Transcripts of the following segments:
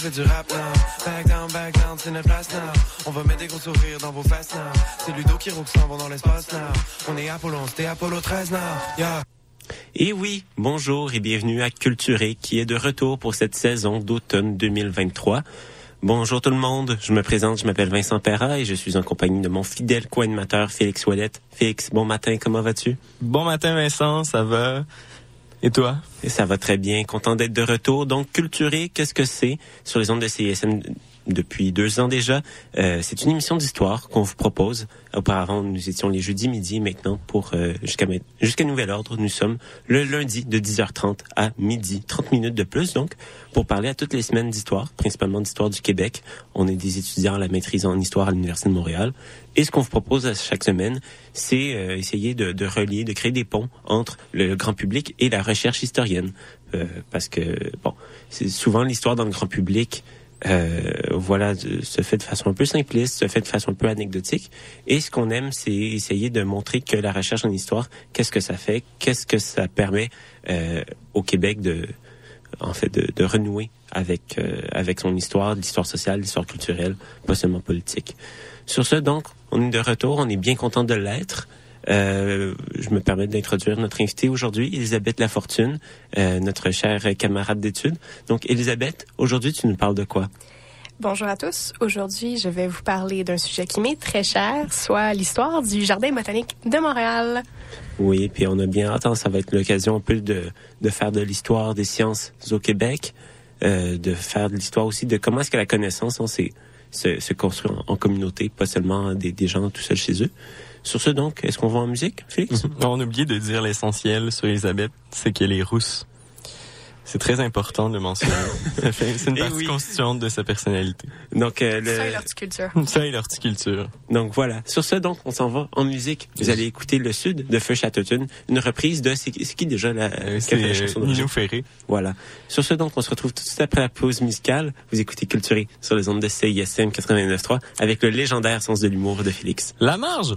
Fait du rap now. Back down, back down, c'est notre place now. On va mettre des gros sourires dans vos faces now. C'est Ludo qui roule va dans l'espace now. On est Apollo, c'était Apollo 13 now. Yeah. Et oui, bonjour et bienvenue à Culturé qui est de retour pour cette saison d'automne 2023. Bonjour tout le monde, je me présente, je m'appelle Vincent Perra et je suis en compagnie de mon fidèle co-animateur Félix Ouellette. Félix, bon matin, comment vas-tu? Bon matin Vincent, ça va? Et toi? Ça va très bien, content d'être de retour. Donc, Culturé, qu'est-ce que c'est? Sur les ondes de CISM depuis deux ans déjà? Euh, c'est une émission d'histoire qu'on vous propose. Auparavant, nous étions les jeudis midi. Maintenant, pour euh, jusqu'à jusqu'à nouvel ordre, nous sommes le lundi de 10h30 à midi. 30 minutes de plus, donc, pour parler à toutes les semaines d'histoire, principalement d'histoire du Québec. On est des étudiants à la maîtrise en histoire à l'Université de Montréal. Et ce qu'on vous propose à chaque semaine, c'est euh, essayer de, de, relier, de créer des ponts entre le grand public et la recherche historienne. Euh, parce que, bon, c'est souvent l'histoire dans le grand public, euh, voilà, se fait de façon un peu simpliste, se fait de façon un peu anecdotique. Et ce qu'on aime, c'est essayer de montrer que la recherche en histoire, qu'est-ce que ça fait, qu'est-ce que ça permet euh, au Québec de, en fait, de, de renouer avec euh, avec son histoire, l'histoire sociale, l'histoire culturelle, pas seulement politique. Sur ce, donc, on est de retour, on est bien content de l'être. Euh, je me permets d'introduire notre invitée aujourd'hui, Elisabeth Lafortune, euh, notre chère camarade d'études. Donc, Elisabeth, aujourd'hui, tu nous parles de quoi? Bonjour à tous. Aujourd'hui, je vais vous parler d'un sujet qui m'est très cher, soit l'histoire du Jardin botanique de Montréal. Oui, puis on a bien hâte, hein, ça va être l'occasion un peu de, de faire de l'histoire des sciences au Québec, euh, de faire de l'histoire aussi de comment est-ce que la connaissance, on s'est se, se construire en, en, communauté, pas seulement des, des gens tout seuls chez eux. Sur ce, donc, est-ce qu'on va en musique, Félix? On a oublié de dire l'essentiel sur Elisabeth, c'est qu'elle est rousse. C'est très important de mentionner. c'est une partie oui. constituante de sa personnalité. Donc, euh, le... Ça et l'horticulture. Ça et l'horticulture. Donc voilà. Sur ce, donc, on s'en va en musique. Vous allez écouter Le Sud de Feu Chatterton, une reprise de c'est qui déjà la, euh, la chanson Nino Ferré. Voilà. Sur ce, donc, on se retrouve tout de suite après la pause musicale. Vous écoutez Culturé sur les ondes de CISM 89.3 avec le légendaire sens de l'humour de Félix. La marge.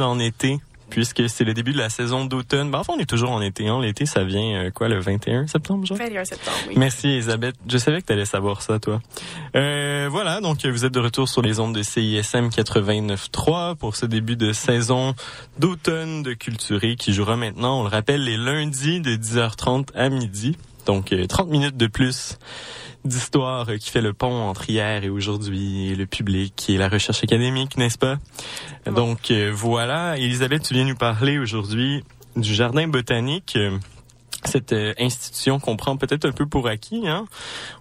Plus en été, puisque c'est le début de la saison d'automne. Ben, enfin, on est toujours en été. Hein. L'été, ça vient, euh, quoi, le 21 septembre, genre? 21 septembre, oui. Merci, Elisabeth. Je savais que tu allais savoir ça, toi. Euh, voilà, donc vous êtes de retour sur les ondes de CISM 89.3 pour ce début de saison d'automne de Culturé qui jouera maintenant, on le rappelle, les lundis de 10h30 à midi. Donc, euh, 30 minutes de plus d'histoire qui fait le pont entre hier et aujourd'hui, et le public et la recherche académique, n'est-ce pas? Donc, euh, voilà. Elisabeth, tu viens nous parler aujourd'hui du jardin botanique. Cette euh, institution qu'on prend peut-être un peu pour acquis. Hein?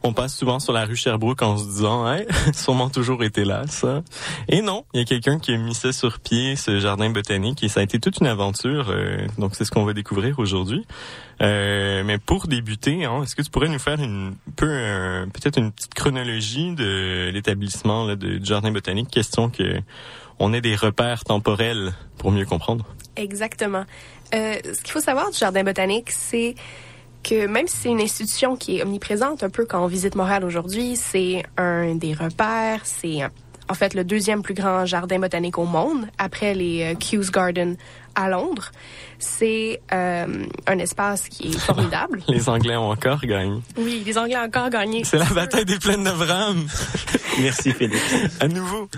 On passe souvent sur la rue Sherbrooke en se disant hey, sûrement toujours été là, ça. Et non, il y a quelqu'un qui a mis ça sur pied, ce jardin botanique, et ça a été toute une aventure. euh, donc c'est ce qu'on va découvrir aujourd'hui. Euh, mais pour débuter, hein, est-ce que tu pourrais nous faire une peu euh, peut-être une petite chronologie de l'établissement du jardin botanique, question que on ait des repères temporels pour mieux comprendre. Exactement. Euh, ce qu'il faut savoir du Jardin botanique, c'est que même si c'est une institution qui est omniprésente, un peu quand on visite Montréal aujourd'hui, c'est un des repères, c'est en fait le deuxième plus grand jardin botanique au monde, après les euh, Kew Garden à Londres. C'est euh, un espace qui est formidable. Les Anglais ont encore gagné. Oui, les Anglais ont encore gagné. C'est la bataille des plaines d'Abraham. Merci, Félix. À nouveau.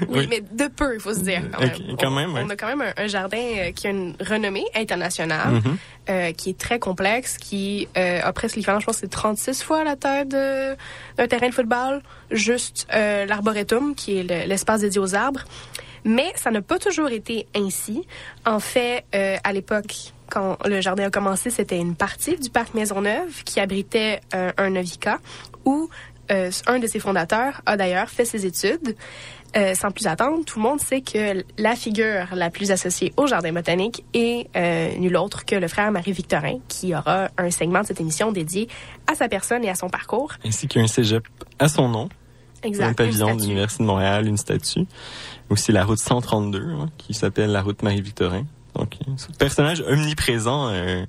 Oui, Oui. mais de peu, il faut se dire. Quand même, quand on, même, ouais. on a quand même un, un jardin euh, qui a une renommée internationale, Mhm. euh, qui est très complexe, qui euh, a presque l'équivalent, je pense, c'est 36 fois la taille de- d'un terrain de football, juste euh, l'arboretum, qui est le- l'espace dédié aux arbres. Mais ça n'a pas toujours été ainsi. En fait, euh, à l'époque, quand le jardin a commencé, c'était une partie du parc Maisonneuve qui abritait euh, un novicat où euh, un de ses fondateurs a d'ailleurs fait ses études. Euh, sans plus attendre, tout le monde sait que la figure la plus associée au jardin botanique est euh, nul autre que le frère Marie-Victorin, qui aura un segment de cette émission dédié à sa personne et à son parcours. Ainsi qu'un cégep à son nom. Exact. un pavillon de l'Université de Montréal, une statue. Aussi la route 132, hein, qui s'appelle la route Marie-Victorin. Donc, un personnage omniprésent euh,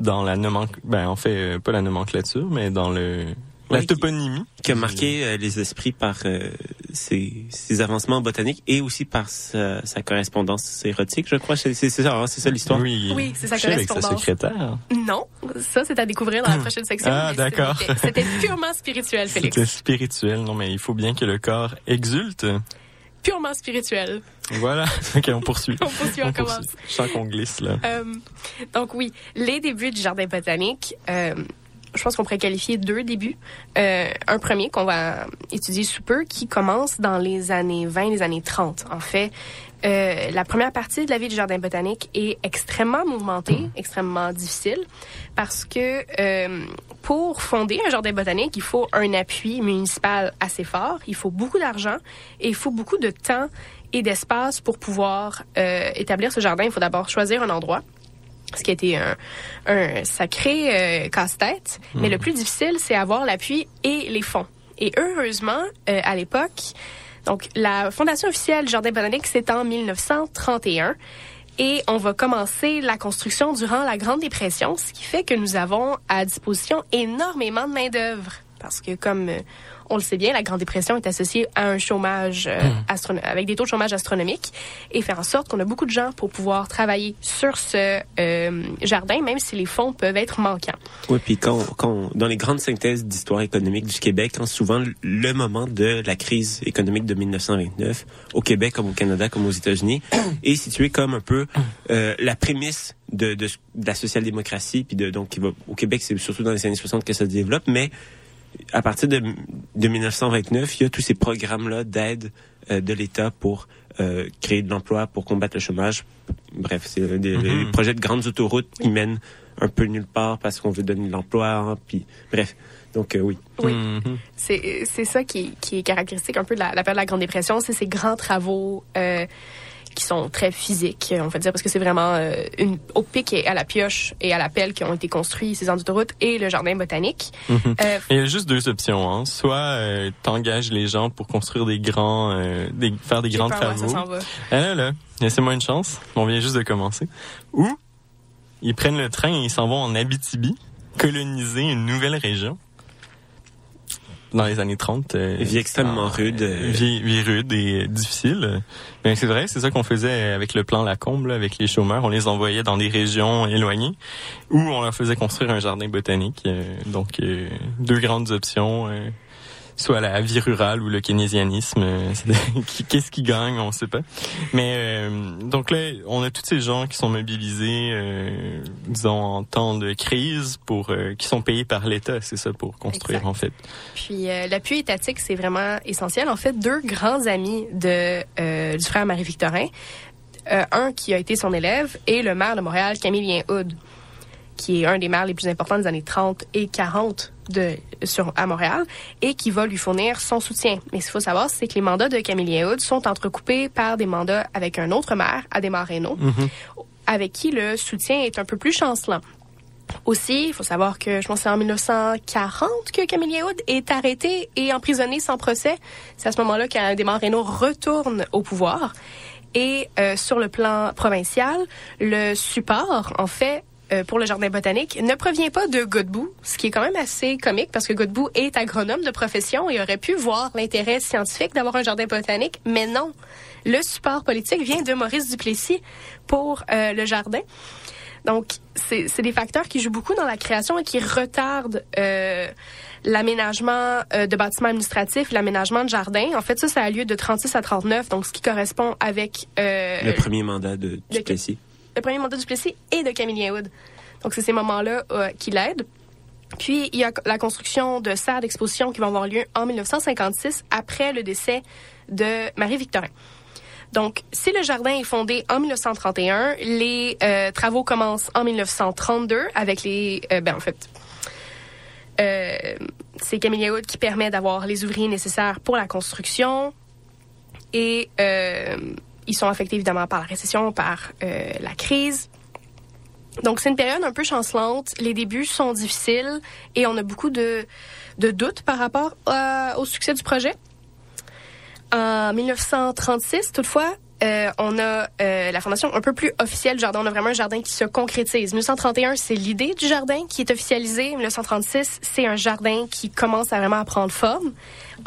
dans la nomenclature, ben, en fait, euh, pas la nomenclature, mais dans le la Oui, toponymie. qui a marqué euh, les esprits par euh, ses, ses avancements botaniques et aussi par sa, sa correspondance érotique, je crois. C'est ça, hein, c'est ça l'histoire? Oui, Oui, c'est sa couché avec sa correspondance. secrétaire. Non, ça c'est à découvrir dans la prochaine section. Ah, d'accord. c'était- C'était purement spirituel, Félix. C'était spirituel. Non, mais il faut bien que le corps exulte. Purement spirituel. Voilà. ok, on poursuit. On poursuit, on commence. poursuit. Je sens qu'on glisse, là. Euh, donc oui, les débuts du jardin botanique, euh, je pense qu'on pourrait qualifier deux débuts. Euh, un premier qu'on va étudier sous peu, qui commence dans les années 20, les années 30. En fait, euh, la première partie de la vie du jardin botanique est extrêmement mouvementée, extrêmement difficile, parce que euh, pour fonder un jardin botanique, il faut un appui municipal assez fort, il faut beaucoup d'argent et il faut beaucoup de temps et d'espace pour pouvoir euh, établir ce jardin. Il faut d'abord choisir un endroit ce qui a été un, un sacré euh, casse-tête. Mais le plus difficile, c'est avoir l'appui et les fonds. Et heureusement, euh, à l'époque, Donc, la fondation officielle du Jardin botanique, c'est en 1931. Et on va commencer la construction durant la Grande Dépression, ce qui fait que nous avons à disposition énormément de main-d'œuvre. Parce que, comme euh, on le sait bien, la Grande Dépression est associée à un chômage euh, astrono- avec des taux de chômage astronomiques et fait en sorte qu'on a beaucoup de gens pour pouvoir travailler sur ce euh, jardin, même si les fonds peuvent être manquants. Oui, puis quand, quand dans les grandes synthèses d'histoire économique du Québec, quand souvent le moment de la crise économique de 1929 au Québec comme au Canada comme aux États-Unis est situé comme un peu euh, la prémisse de, de, de la social-démocratie puis de donc qui va au Québec c'est surtout dans les années 60 que ça se développe, mais à partir de, de 1929, il y a tous ces programmes-là d'aide euh, de l'État pour euh, créer de l'emploi, pour combattre le chômage. Bref, c'est des, des projets de grandes autoroutes qui mènent un peu nulle part parce qu'on veut donner de l'emploi. hein, puis bref, donc euh, oui. Oui. Mhm. C'est c'est ça qui, qui est caractéristique un peu de la, la période de la Grande Dépression, c'est ces grands travaux euh, qui sont très physiques, on va dire, parce que c'est vraiment euh, une, au pic et à la pioche et à la pelle qui ont été construits ces autoroutes et le jardin botanique. Mhm. Euh, Il y a juste deux options. Hein. Soit euh, t'engages les gens pour construire des grands, euh, des, faire des j'ai grands peur, ouais, ça travaux. va. Ah là, là, laissez-moi une chance. On vient juste de commencer. Ou ils prennent le train et ils s'en vont en Abitibi, coloniser une nouvelle région. Dans les années 30. euh, Vie extrêmement rude. euh, Vie, vie rude et difficile. Ben, c'est vrai, c'est ça qu'on faisait avec le plan Lacombe, là, avec les chômeurs. On les envoyait dans des régions éloignées où on leur faisait construire un jardin botanique. Euh, donc, euh, deux grandes options. Soit la vie rurale ou le keynésianisme. euh, Qu'est-ce qui gagne, on sait pas. Mais euh, donc là, on a tous ces gens qui sont mobilisés, euh, disons en temps de crise, pour euh, qui sont payés par l'État, c'est ça, pour construire Exact. en fait. Puis euh, l'appui étatique, c'est vraiment essentiel. En fait, deux grands amis de euh, du frère Marie-Victorin, euh, un qui a été son élève et le maire de Montréal, Camille Hood, qui est un des maires les plus importants des années 30 et 40 de, sur, à Montréal et qui va lui fournir son soutien. Mais ce qu'il faut savoir, c'est que les mandats de Camille Hood sont entrecoupés par des mandats avec un autre maire, Adémar Reynaud, avec qui le soutien est un peu plus chancelant. Aussi, il faut savoir que je pense c'est en 1940 que Camille Hood est arrêté et emprisonné sans procès. C'est à ce moment-là qu'Adémar Reynaud retourne au pouvoir. Et euh, sur le plan provincial, le support, en fait, euh, pour le jardin botanique ne provient pas de Godbout, ce qui est quand même assez comique parce que Godbout est agronome de profession et aurait pu voir l'intérêt scientifique d'avoir un jardin botanique, mais non. Le support politique vient de Maurice Duplessis pour euh, le jardin. Donc, c'est des facteurs qui jouent beaucoup dans la création et qui retardent euh, l'aménagement euh, de bâtiments administratifs, l'aménagement de jardins. En fait, ça, ça a lieu de 36 à 39, donc ce qui correspond avec euh, le premier mandat de le- Duplessis. Le premier mandat du Plessis et de Camille Wood. Donc, c'est ces moments-là euh, qui l'aident. Puis, il y a la construction de salles d'exposition qui vont avoir lieu en 1956, après le décès de Marie-Victorin. Donc, si le jardin est fondé en 1931, les euh, travaux commencent en 1932 avec les... euh, ben, en fait, euh, c'est Camille Wood qui permet d'avoir les ouvriers nécessaires pour la construction. Et ils sont affectés évidemment par la récession, par euh, la crise. Donc c'est une période un peu chancelante. Les débuts sont difficiles et on a beaucoup de, de doutes par rapport euh, au succès du projet. En 1936, toutefois, euh, on a la fondation un peu plus officielle du jardin. On a vraiment un jardin qui se concrétise. 1931, c'est l'idée du jardin qui est officialisée. 1936, c'est un jardin qui commence à vraiment à prendre forme.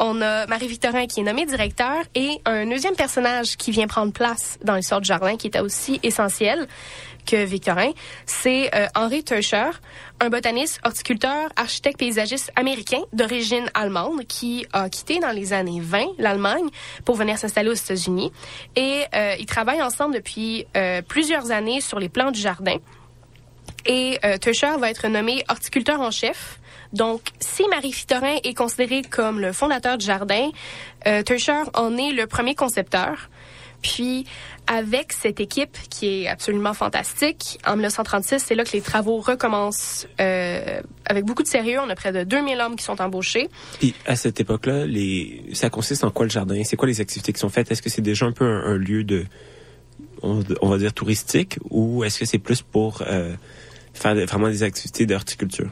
On a Marie-Victorin qui est nommée directeur et un deuxième personnage qui vient prendre place dans l'histoire du jardin qui est aussi essentiel que Victorin, c'est euh, Henri Teuscher, un botaniste, horticulteur, architecte paysagiste américain d'origine allemande qui a quitté dans les années 20 l'Allemagne pour venir s'installer aux États-Unis. Et euh, ils travaillent ensemble depuis euh, plusieurs années sur les plans du jardin. Et euh, Teuscher va être nommé horticulteur en chef. Donc, si Marie Fitorin est considéré comme le fondateur du jardin, euh, Teuscher en est le premier concepteur. Puis, avec cette équipe qui est absolument fantastique, en 1936, c'est là que les travaux recommencent euh, avec beaucoup de sérieux. On a près de 2000 hommes qui sont embauchés. Puis à cette époque-là, les... ça consiste en quoi le jardin? C'est quoi les activités qui sont faites? Est-ce que c'est déjà un peu un, lieu de, on, on va dire touristique, ou est-ce que c'est plus pour euh, faire vraiment des activités d'horticulture?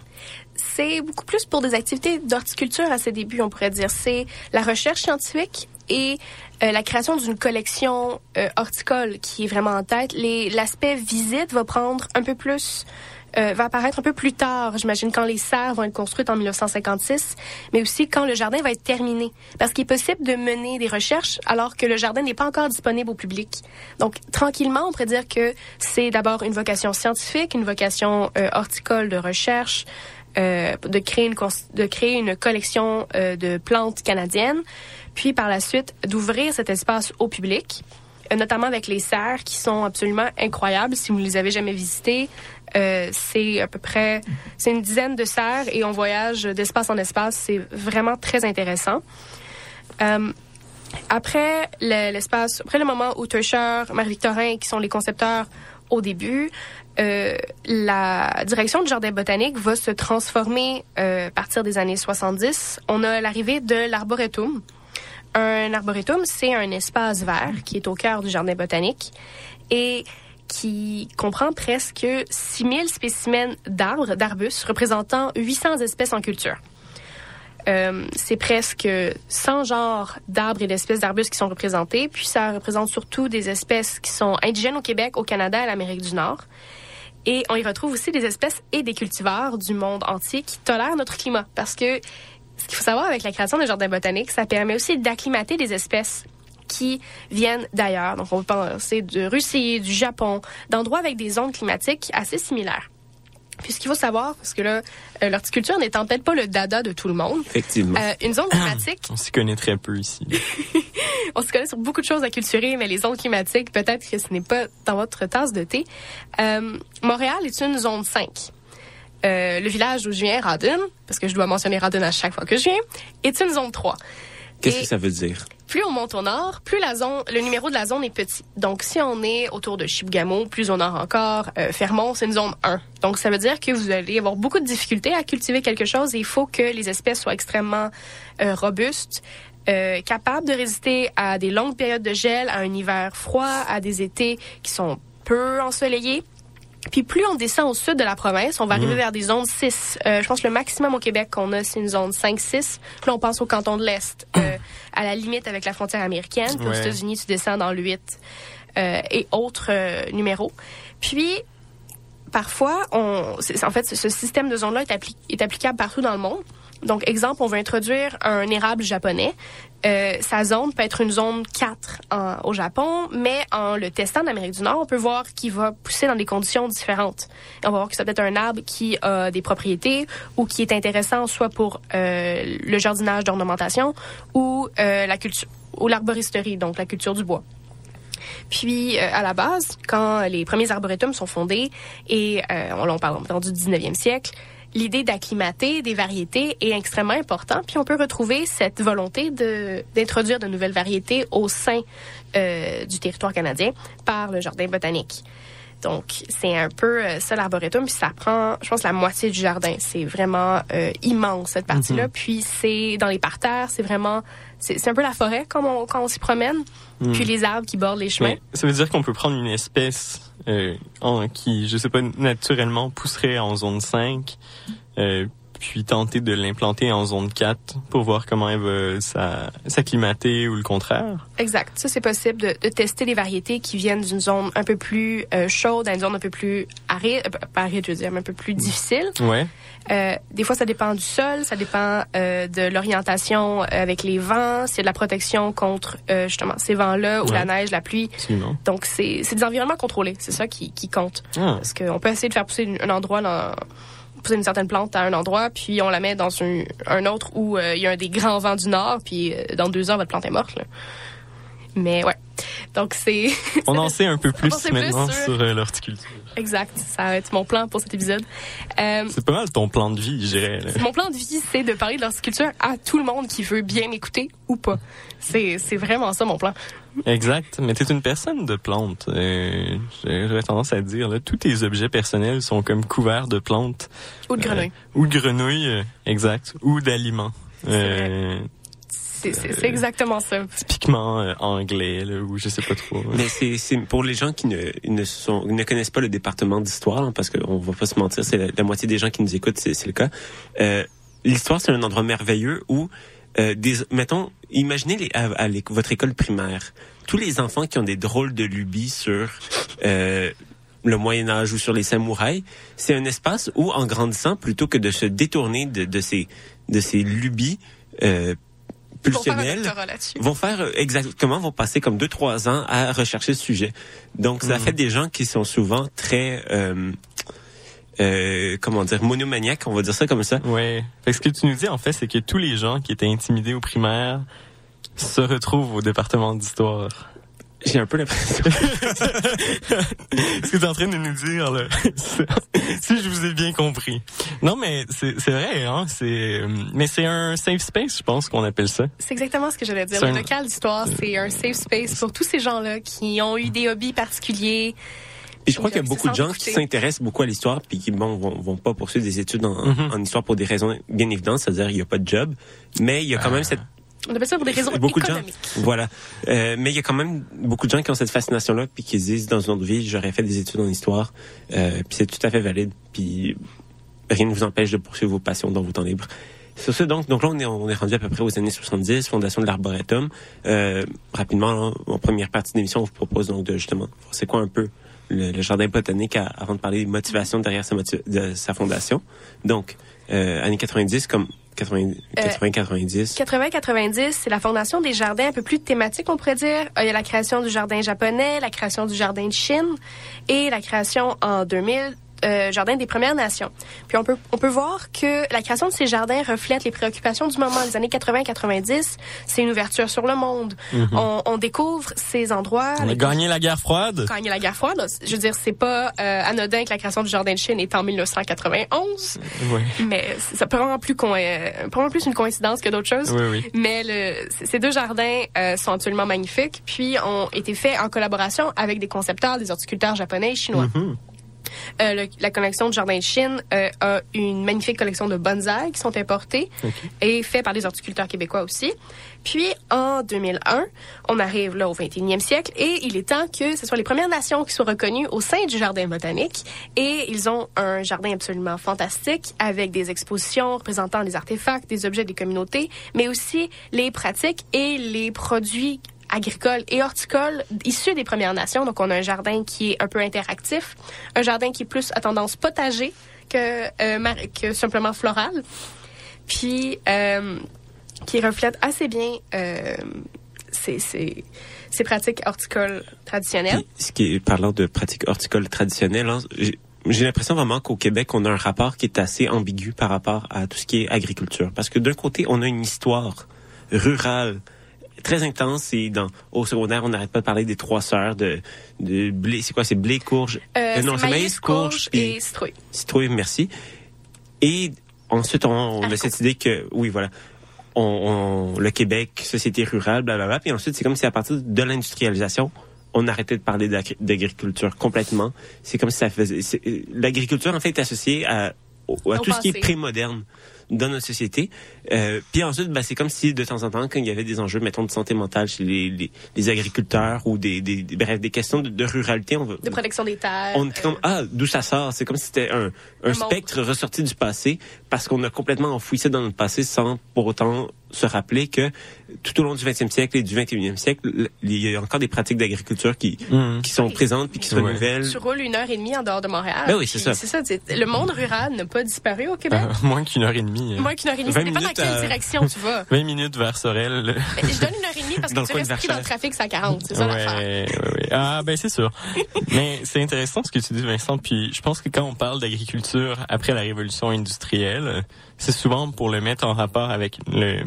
C'est beaucoup plus pour des activités d'horticulture à ses débuts, on pourrait dire. C'est la recherche scientifique et euh, la création d'une collection euh, horticole qui est vraiment en tête. L'aspect visite va prendre un peu plus euh, va apparaître un peu plus tard, j'imagine, quand les serres vont être construites en 1956, mais aussi quand le jardin va être terminé. Parce qu'il est possible de mener des recherches alors que le jardin n'est pas encore disponible au public. Donc, tranquillement, on pourrait dire que c'est d'abord une vocation scientifique, une vocation horticole de recherche, euh, de, créer une, de créer une collection euh, de plantes canadiennes, puis par la suite d'ouvrir cet espace au public euh, notamment avec les serres qui sont absolument incroyables. Si vous ne les avez jamais visitées, c'est à peu près c'est une dizaine de serres et on voyage d'espace en espace. C'est vraiment très intéressant. Après le- l'espace, après le moment où Teuscher, Marie-Victorin, qui sont les concepteurs au début, euh, la direction du jardin botanique va se transformer euh, à partir des années 70. On a l'arrivée de l'arboretum. Un arboretum, c'est un espace vert qui est au cœur du jardin botanique et qui comprend presque 6000 spécimens d'arbres, d'arbustes, représentant 800 espèces en culture. Euh, c'est presque 100 genres d'arbres et d'espèces d'arbustes qui sont représentés, puis ça représente surtout des espèces qui sont indigènes au Québec, au Canada et à l'Amérique du Nord. Et on y retrouve aussi des espèces et des cultivars du monde entier qui tolèrent notre climat. Parce que ce qu'il faut savoir avec la création des jardins botaniques, ça permet aussi d'acclimater des espèces qui viennent d'ailleurs. Donc, on peut penser de Russie, du Japon, d'endroits avec des zones climatiques assez similaires. Puis, ce qu'il faut savoir, parce que là, euh, l'horticulture n'étant peut-être pas le dada de tout le monde, Effectivement. euh, une zone climatique, On s'y connaît très peu ici. on se connaît sur beaucoup de choses à culturer, mais les zones climatiques, peut-être que ce n'est pas dans votre tasse de thé. Euh, Montréal est une zone 5. Euh, le village où je viens, Radun, parce que je dois mentionner Radun à chaque fois que je viens, est une zone 3. Qu'est-ce et- que ça veut dire? Plus on monte au nord, plus la zone, le numéro de la zone est petit. Donc, si on est autour de Chibougamau, plus au nord encore, euh, Fermont, c'est une zone 1. Donc, ça veut dire que vous allez avoir beaucoup de difficultés à cultiver quelque chose et il faut que les espèces soient extrêmement euh, robustes, euh, capables de résister à des longues périodes de gel, à un hiver froid, à des étés qui sont peu ensoleillés. Puis plus on descend au sud de la province, on va arriver vers des zones 6. Euh, je pense que le maximum au Québec qu'on a, c'est une zone 5-6. Puis là, on passe au canton de l'Est, euh, à la limite avec la frontière américaine. Puis aux. États-Unis, tu descends dans le 8 euh, et autres euh, numéros. Puis, parfois, on, en fait, ce- ce système de zone-là est, appli- est applicable partout dans le monde. Donc, exemple, on veut introduire un érable japonais. Euh, sa zone peut être une zone 4 en- au Japon, mais en le testant en Amérique du Nord, on peut voir qu'il va pousser dans des conditions différentes. On va voir que c'est peut-être un arbre qui a des propriétés ou qui est intéressant soit pour euh, le jardinage d'ornementation ou euh, la culture ou l'arboristerie, donc la culture du bois. Puis, euh, à la base, quand les premiers arboretums sont fondés, et euh, on, on parle on du 19e siècle, l'idée d'acclimater des variétés est extrêmement importante. Puis, on peut retrouver cette volonté de d'introduire de nouvelles variétés au sein euh, du territoire canadien par le jardin botanique. Donc, c'est un peu euh, ça l'arboretum, puis ça prend, je pense, la moitié du jardin. C'est vraiment euh, immense, cette partie-là. Puis c'est dans les parterres, c'est vraiment... C'est c'est un peu la forêt quand on, quand on s'y promène. Puis les arbres qui bordent les chemins. Mais ça veut dire qu'on peut prendre une espèce euh, en, qui, je sais pas, naturellement pousserait en zone 5, euh, puis tenter de l'implanter en zone 4 pour voir comment elle va s'a- s'acclimater ou le contraire? Exact. Ça, c'est possible de, de tester des variétés qui viennent d'une zone un peu plus euh, chaude à une zone un peu plus aride, euh, pas aride, je veux dire, mais un peu plus difficile. Ouais. Euh, des fois, ça dépend du sol, ça dépend euh, de l'orientation avec les vents, c'est de la protection contre euh, justement ces vents-là ou Ouais. la neige, la pluie. Absolument. Donc, c'est des environnements contrôlés. C'est ça qui, qui compte. Ah. Parce qu'on peut essayer de faire pousser un endroit, dans, une certaine plante à un endroit, puis on la met dans un, autre où euh, il y a un des grands vents du nord, puis euh, dans deux heures, votre plante est morte. Mais ouais. Donc, c'est... On en sait un peu plus maintenant sur- sur euh, l'horticulture. exact. Ça va être mon plan pour cet épisode. Euh, C'est pas mal ton plan de vie, je dirais. Mon plan de vie, c'est de parler de l'horticulture à tout le monde qui veut bien m'écouter ou pas. C'est, c'est vraiment ça mon plan. Exact. Mais t'es une personne de plantes. Euh, J'aurais tendance à dire, là, tous tes objets personnels sont comme couverts de plantes. Ou de grenouille. Euh, ou de grenouilles, exact. Ou d'aliments. Euh, C'est, c'est exactement ça. typiquement euh, anglais, là, ou je sais pas trop. Mais c'est c'est pour les gens qui ne ne sont ne connaissent pas le département d'histoire, hein, parce qu'on va pas se mentir, c'est la, la moitié des gens qui nous écoutent, c'est le cas. Euh, L'histoire, c'est un endroit merveilleux où, euh, des, mettons, imaginez les, à, votre école primaire, tous les enfants qui ont des drôles de lubies sur euh, le Moyen Âge ou sur les samouraïs, c'est un espace où, en grandissant, plutôt que de se détourner de, de ces de ces lubies euh, Ils vont faire euh, exactement, vont passer comme deux trois ans à rechercher ce sujet. Donc ça fait des gens qui sont souvent très euh, euh, comment dire monomaniaques, on va dire ça comme ça. Ouais. Fait que ce que tu nous dis, en fait, c'est que tous les gens qui étaient intimidés au primaire se retrouvent au département d'histoire. J'ai un peu l'impression. Ce que tu es en train de nous dire, là, si je vous ai bien compris. Non, mais c'est c'est vrai, hein. C'est, mais c'est un safe space, je pense qu'on appelle ça. C'est exactement ce que j'allais dire. Le un- local d'histoire, c'est un safe space pour tous ces gens-là qui ont eu des hobbies particuliers. Puis je crois qu'il y a beaucoup de gens qui s'intéressent beaucoup à l'histoire puis qui bon vont, vont pas poursuivre des études en, Mhm. en histoire pour des raisons bien évidentes, c'est-à-dire il y a pas de job, mais il y a quand même cette On appelle ça pour des raisons beaucoup de gens économiques. voilà, Euh, mais il y a quand même beaucoup de gens qui ont cette fascination là puis qui se disent dans une autre vie j'aurais fait des études en histoire, euh, puis c'est tout à fait valide puis rien ne vous empêche de poursuivre vos passions dans vos temps libres. Sur ce, donc, donc là, on est, on est rendu à peu près aux années 70, fondation de l'Arboretum. Euh, rapidement, là, en première partie de l'émission, on vous propose donc de justement, c'est quoi un peu le, le jardin botanique à- avant de parler des motivations derrière sa, motiv- de sa fondation. Donc, euh, années 90 comme 80, 80 90. 80-90, c'est la fondation des jardins un peu plus thématiques, on pourrait dire. Euh, Il y a la création du jardin japonais, la création du jardin de Chine et la création en 2000 euh, jardin des Premières Nations. Puis on peut on peut voir que la création de ces jardins reflète les préoccupations du moment des années 80-90. C'est une ouverture sur le monde. on, on découvre ces endroits. On a gagné la guerre froide. a la guerre froide, je veux dire, c'est pas euh, anodin que la création du jardin de Chine est en 1991, Oui. mais ça peut vraiment plus, euh, vraiment plus une coïncidence que d'autres choses. Oui, oui. Mais le, ces deux jardins euh, sont absolument magnifiques, puis ont été faits en collaboration avec des concepteurs, des horticulteurs japonais et chinois. Mhm. Euh, le- la collection du Jardin de Chine euh, a une magnifique collection de bonsaïs qui sont importés et faits par des horticulteurs québécois aussi. Puis, en 2001, on arrive là au 21e siècle et il est temps que ce soit les Premières Nations qui soient reconnues au sein du Jardin botanique. Et ils ont un jardin absolument fantastique avec des expositions représentant les artefacts, des objets des communautés, mais aussi les pratiques et les produits agricoles et horticoles issus des Premières Nations. Donc, on a un jardin qui est un peu interactif, un jardin qui est plus à tendance potager que, euh, simplement floral, puis euh, qui reflète assez bien euh, ces, pratiques horticoles traditionnelles. Ce qui est parlant de pratiques horticoles traditionnelles, hein, j'ai l'impression vraiment qu'au Québec, on a un rapport qui est assez ambigu par rapport à tout ce qui est agriculture. Parce que d'un côté, on a une histoire rurale très intense et dans au secondaire on n'arrête pas de parler des trois sœurs de de blé c'est quoi c'est blé courge Euh, euh, non c'est maïs courge et et citrouille. citrouille merci. Et ensuite on, on a cette idée que oui voilà on, on- le Québec société rurale blablabla puis ensuite c'est comme si à partir de l'industrialisation on arrêtait de parler d'agri- d'agriculture complètement. C'est comme si ça faisait c'est- l'agriculture en fait est associée à tout ce qui est pré-moderne dans notre société. Euh, puis ensuite, ben, c'est comme si de temps en temps, quand il y avait des enjeux, mettons, de santé mentale chez les, les, les agriculteurs ou des, des, des- bref, des questions de, de ruralité, on va, De protection des terres. on était comme ah d'où ça sort? C'est comme si c'était un, un Un spectre ressorti du passé parce qu'on a complètement enfoui ça dans notre passé sans pour autant se rappeler que tout au long du 20e siècle et du 21e siècle il y a encore des pratiques d'agriculture qui Mhm. qui sont Oui. présentes puis qui se Ouais. renouvellent tu roules une heure et demie en dehors de Montréal. Ben oui, c'est ça. C'est ça. Le monde rural n'a pas disparu au Québec. Euh, moins qu'une heure et demie. euh. Moins qu'une heure et demie. 20 Ça dépend dans minutes quelle à- direction tu vas. 20 minutes vers Sorel. Mais je donne une heure et demie parce que tu restes pris dans le trafic, c'est à 40. C'est ça l'affaire. ouais, ouais, ouais. Ah, ben c'est sûr. Mais c'est intéressant ce que tu dis, Vincent. Puis je pense que quand on parle d'agriculture après la révolution industrielle, c'est souvent pour le mettre en rapport avec le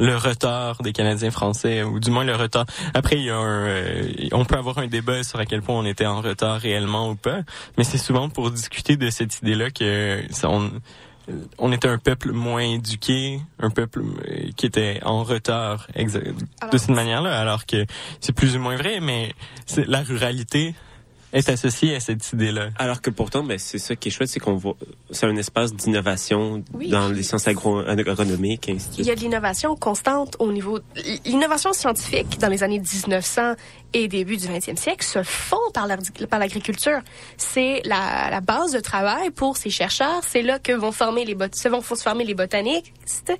le retard des Canadiens français, ou du moins le retard. Après, il y a un, euh, on peut avoir un débat sur à quel point on était en retard réellement ou pas, mais c'est souvent pour discuter de cette idée-là que ça, on, on était un peuple moins éduqué, un peuple euh, qui était en retard de cette manière-là, alors que c'est plus ou moins vrai, mais c'est- la ruralité est associée à cette idée-là. alors que pourtant ben c'est ça qui est chouette c'est qu'on voit c'est un espace d'innovation Oui. dans les sciences agro agronomiques et ainsi de Il y a de l'innovation constante au niveau... L'innovation scientifique dans les années 1900 et début du 20e siècle se font par l'agriculture. C'est la, base de travail pour ces chercheurs. C'est là que vont former les se former les botanistes,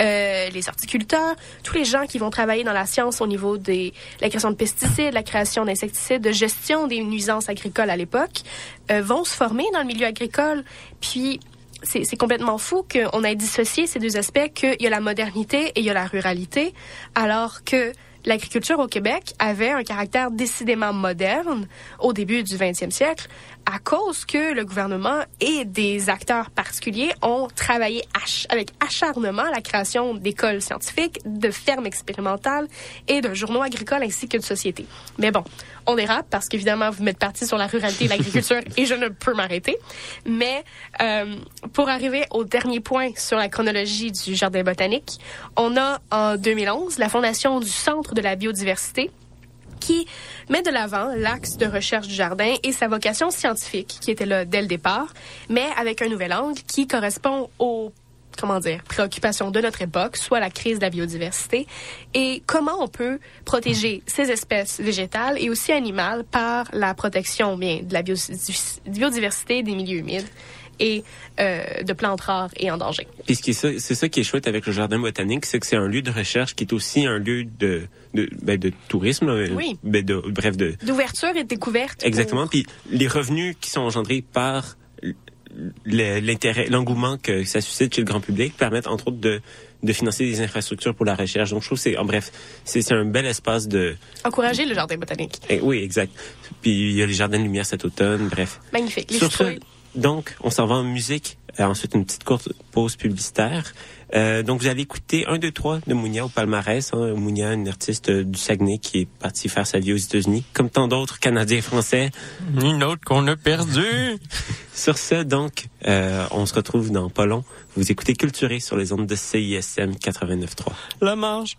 euh, les horticulteurs, tous les gens qui vont travailler dans la science au niveau de la création de pesticides, la création d'insecticides, de gestion des nuisances agricoles à l'époque, euh, vont se former dans le milieu agricole. Puis c'est complètement fou qu'on ait dissocié ces deux aspects, qu'il y a la modernité et il y a la ruralité, alors que l'agriculture au Québec avait un caractère décidément moderne au début du 20e siècle, à cause que le gouvernement et des acteurs particuliers ont travaillé avec acharnement la création d'écoles scientifiques, de fermes expérimentales et de journaux agricoles ainsi que de sociétés. Mais bon, on dérape parce qu'évidemment, vous m'êtes parti sur la ruralité et l'agriculture et je ne peux m'arrêter. Mais euh, pour arriver au dernier point sur la chronologie du jardin botanique, on a en 2011 la fondation du Centre de la biodiversité qui met de l'avant l'axe de recherche du jardin et sa vocation scientifique, qui était là dès le départ, mais avec un nouvel angle qui correspond aux comment dire, préoccupations de notre époque, soit la crise de la biodiversité, et comment on peut protéger ces espèces végétales et aussi animales par la protection bien de la biodiversité des milieux humides et euh, de plantes rares et en danger. Puis c'est ça qui est chouette avec le jardin botanique, c'est que c'est un lieu de recherche qui est aussi un lieu de de, ben, de tourisme, oui. ben de, bref de d'ouverture et de découverte. Exactement. Puis les revenus qui sont engendrés par l'intérêt, l'engouement que ça suscite chez le grand public permettent entre autres de de financer des infrastructures pour la recherche. Donc, je trouve c'est, en bref, c'est un bel espace de... Encourager le jardin botanique. Eh oui, exact. Puis, il y a les jardins de lumière cet automne, bref. Magnifique. Les donc, on s'en va en musique. Euh, ensuite, une petite courte pause publicitaire. Euh, donc, vous avez écouté un, deux, trois de Mounia au palmarès. Hein. Mounia, une artiste du Saguenay qui est partie faire sa vie aux États-Unis, comme tant d'autres Canadiens français. Une autre qu'on a perdu. sur ce, donc, euh, on se retrouve dans pas long. Vous écoutez Culturé sur les ondes de CISM 89.3. La marge.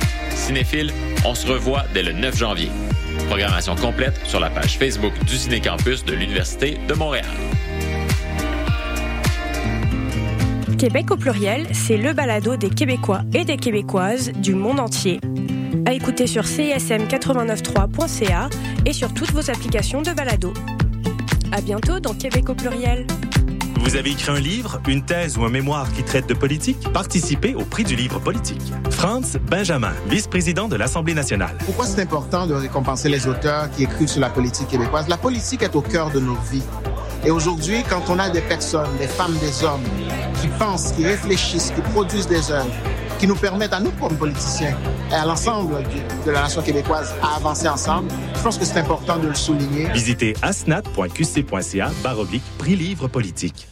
Cinéphile, on se revoit dès le 9 janvier. Programmation complète sur la page Facebook du Ciné-Campus de l'Université de Montréal. Québec au pluriel, c'est le balado des Québécois et des Québécoises du monde entier. À écouter sur csm893.ca et sur toutes vos applications de balado. À bientôt dans Québec au pluriel. Vous avez écrit un livre, une thèse ou un mémoire qui traite de politique? Participez au prix du livre politique. Franz Benjamin, vice-président de l'Assemblée nationale. Pourquoi c'est important de récompenser les auteurs qui écrivent sur la politique québécoise? La politique est au cœur de nos vies. Et aujourd'hui, quand on a des personnes, des femmes, des hommes, qui pensent, qui réfléchissent, qui produisent des œuvres, qui nous permettent à nous comme politiciens et à l'ensemble de la nation québécoise à avancer ensemble. Je pense que c'est important de le souligner. Visitez asnat.qc.ca baroblique prix livre politique.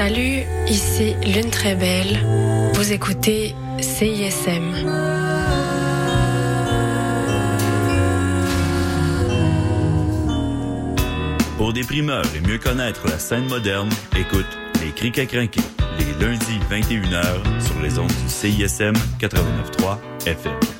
Salut, ici Lune Très Belle. Vous écoutez CISM. Pour des primeurs et mieux connaître la scène moderne, écoute Les Criques à craquer, les lundis 21h sur les ondes du CISM 89.3 FM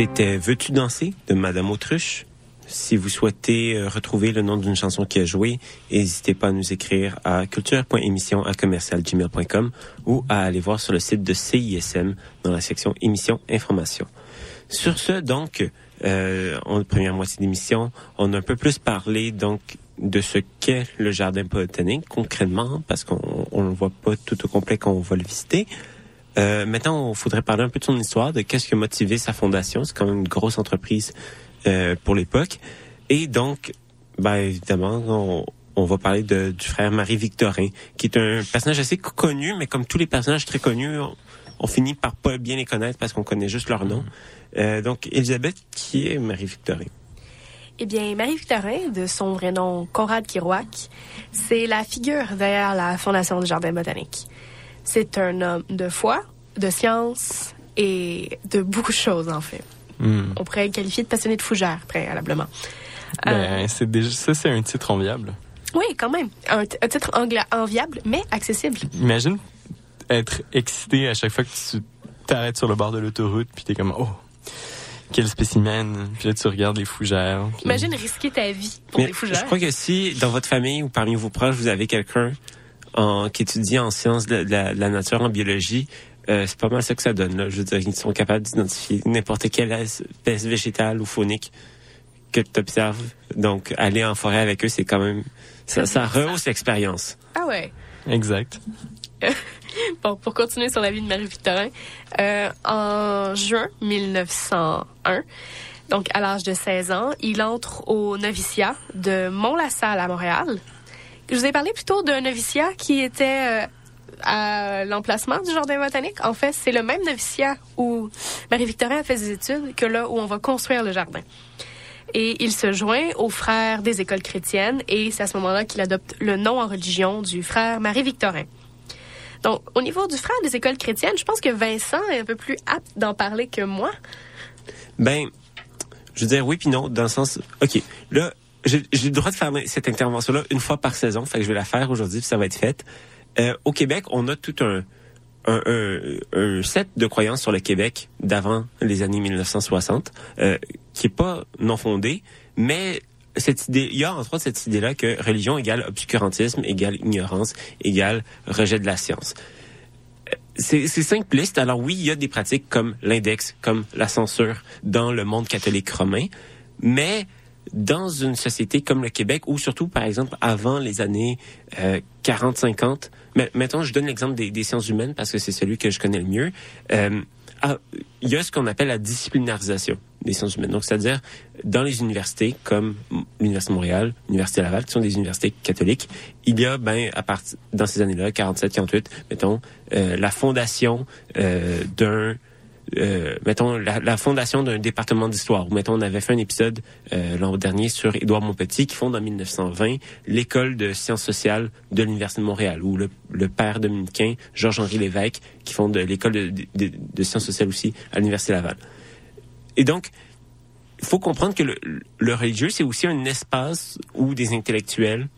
C'était Veux-tu danser de Madame Autruche? Si vous souhaitez euh, retrouver le nom d'une chanson qui a joué, n'hésitez pas à nous écrire à culture.émission à commercialgmail.com ou à aller voir sur le site de CISM dans la section émission information. Sur ce, donc, euh, en première moitié d'émission, on a un peu plus parlé donc de ce qu'est le jardin botanique concrètement, parce qu'on ne le voit pas tout au complet quand on va le visiter. Euh, maintenant, on faudrait parler un peu de son histoire, de qu'est-ce qui a motivé sa fondation. C'est quand même une grosse entreprise euh, pour l'époque. Et donc, ben, évidemment, on, on va parler de, du frère Marie-Victorin, qui est un personnage assez connu, mais comme tous les personnages très connus, on, finit par pas bien les connaître parce qu'on connaît juste leur nom. Euh, donc, Elisabeth, qui est Marie-Victorin? Eh bien, Marie-Victorin, de son vrai nom Conrad Kirouac, c'est la figure derrière la fondation du Jardin botanique. C'est un homme de foi, de science et de beaucoup de choses, en fait. Hmm. On pourrait le qualifier de passionné de fougère, préalablement. Euh, Ben, c'est déjà, ça, c'est un titre enviable. oui, quand même. Un, titre enviable, mais accessible. Imagine être excité à chaque fois que tu t'arrêtes sur le bord de l'autoroute, puis t'es comme, oh, quel spécimen. Puis là, tu regardes les fougères. puis- Imagine risquer ta vie pour Mais des fougères. je crois que si dans votre famille ou parmi vos proches, vous avez quelqu'un en, qui étudie en sciences de, de la, de la nature, en biologie, euh, c'est pas mal ça que ça donne. Là. Je veux dire, ils sont capables d'identifier n'importe quelle espèce végétale ou faunique que tu observes. Donc, aller en forêt avec eux, c'est quand même... Ça, ça rehausse l'expérience. Ah ouais. Exact. Bon, pour continuer sur la vie de Marie-Victorin, euh, en juin 1901, donc à l'âge de 16 ans, il entre au noviciat de Mont-la-Salle à Montréal. Je vous ai parlé plutôt d'un noviciat qui était euh, à l'emplacement du Jardin botanique. En fait, c'est le même noviciat où Marie-Victorin a fait ses études que là où on va construire le jardin. Et il se joint aux frères des écoles chrétiennes et c'est à ce moment-là qu'il adopte le nom en religion du frère Marie-Victorin. Donc, au niveau du frère des écoles chrétiennes, je pense que Vincent est un peu plus apte d'en parler que moi. Ben, je veux dire oui puis non, dans le sens... OK, là, j'ai le droit de faire cette intervention-là une fois par saison, fait que je vais la faire aujourd'hui, puis ça va être fait. Euh, au Québec, on a tout un, un, un, un set de croyances sur le Québec d'avant les années 1960, euh, qui est pas non fondé, mais cette idée, il y a entre autres cette idée-là que religion égale obscurantisme, égale ignorance, égale rejet de la science. Euh, C'est c'est simpliste. Alors oui, il y a des pratiques comme l'index, comme la censure dans le monde catholique romain, mais dans une société comme le Québec, ou surtout, par exemple, avant les années euh, 40-50, mais mettons, je donne l'exemple des, des sciences humaines parce que c'est celui que je connais le mieux. Euh, ah, il y a ce qu'on appelle la disciplinarisation des sciences humaines. Donc, c'est-à-dire, dans les universités comme l'Université de Montréal, l'Université Laval, qui sont des universités catholiques, il y a, ben, à partir, dans ces années-là, 47, 48, mettons, euh, la fondation euh, d'un euh, mettons la, fondation d'un département d'histoire. Ou mettons on avait fait un épisode euh, l'an dernier sur Édouard Montpetit qui fonde en 1920 l'école de sciences sociales de l'université de Montréal ou le, père dominicain Georges-Henri Lévesque qui fonde l'école de sciences sociales aussi à l'université Laval. Et donc il faut comprendre que le, le religieux c'est aussi un espace où des intellectuels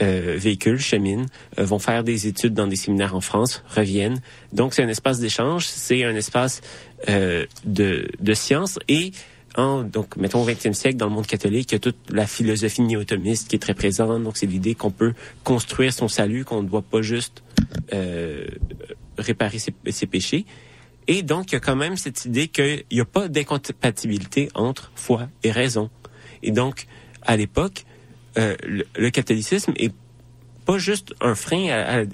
euh, véhiculent, cheminent, euh, vont faire des études dans des séminaires en France, reviennent. Donc, c'est un espace d'échange, c'est un espace euh, de, de science et en, donc, mettons, au 20e siècle, dans le monde catholique, il y a toute la philosophie néotomiste qui est très présente. Donc, c'est l'idée qu'on peut construire son salut, qu'on ne doit pas juste euh, réparer ses, ses péchés. Et donc, il y a quand même cette idée qu'il n'y a pas d'incompatibilité entre foi et raison. Et donc, à l'époque, euh, le, le, catholicisme est pas juste un frein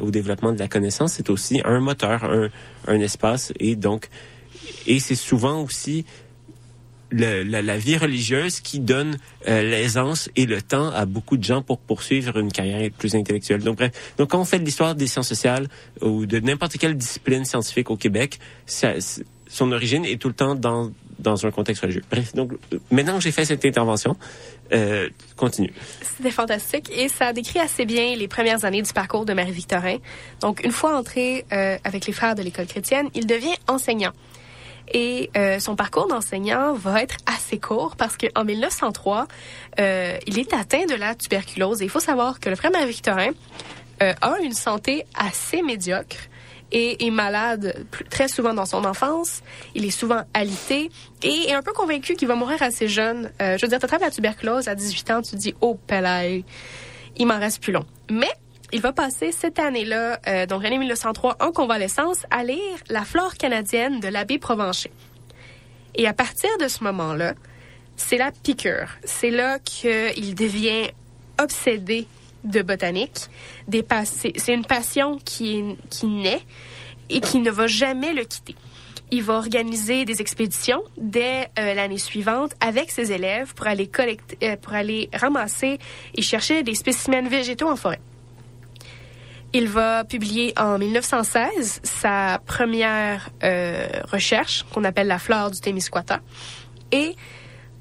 au développement de la connaissance, c'est aussi un moteur, un, espace, et donc, et c'est souvent aussi la, vie religieuse qui donne euh, l'aisance et le temps à beaucoup de gens pour poursuivre une carrière plus intellectuelle. Donc bref, quand on fait de l'histoire des sciences sociales ou de n'importe quelle discipline scientifique au Québec, son origine est tout le temps dans dans un contexte religieux. Bref, donc maintenant que j'ai fait cette intervention, euh, continue. C'était fantastique et ça décrit assez bien les premières années du parcours de Marie-Victorin. Donc, une fois entré euh, avec les frères de l'école chrétienne, il devient enseignant. Et euh, son parcours d'enseignant va être assez court parce qu'en 1903, euh, il est atteint de la tuberculose. Et il faut savoir que le frère Marie-Victorin a une santé assez médiocre et est malade très souvent dans son enfance. Il est souvent alité et est un peu convaincu qu'il va mourir assez jeune. Euh, je veux dire, tu la tuberculose à 18 ans, tu dis, oh, pelaille, il m'en reste plus long. Mais il va passer cette année-là, euh, donc l'année 1903, en convalescence, à lire La flore canadienne de l'abbé Provencher. Et à partir de ce moment-là, c'est la piqûre. C'est là qu'il devient obsédé de botanique. C'est une passion qui, qui naît et qui ne va jamais le quitter. Il va organiser des expéditions dès euh, l'année suivante avec ses élèves pour aller collecter, euh, pour aller ramasser et chercher des spécimens végétaux en forêt. Il va publier en 1916 sa première euh, recherche qu'on appelle la flore du Témiscouata. Et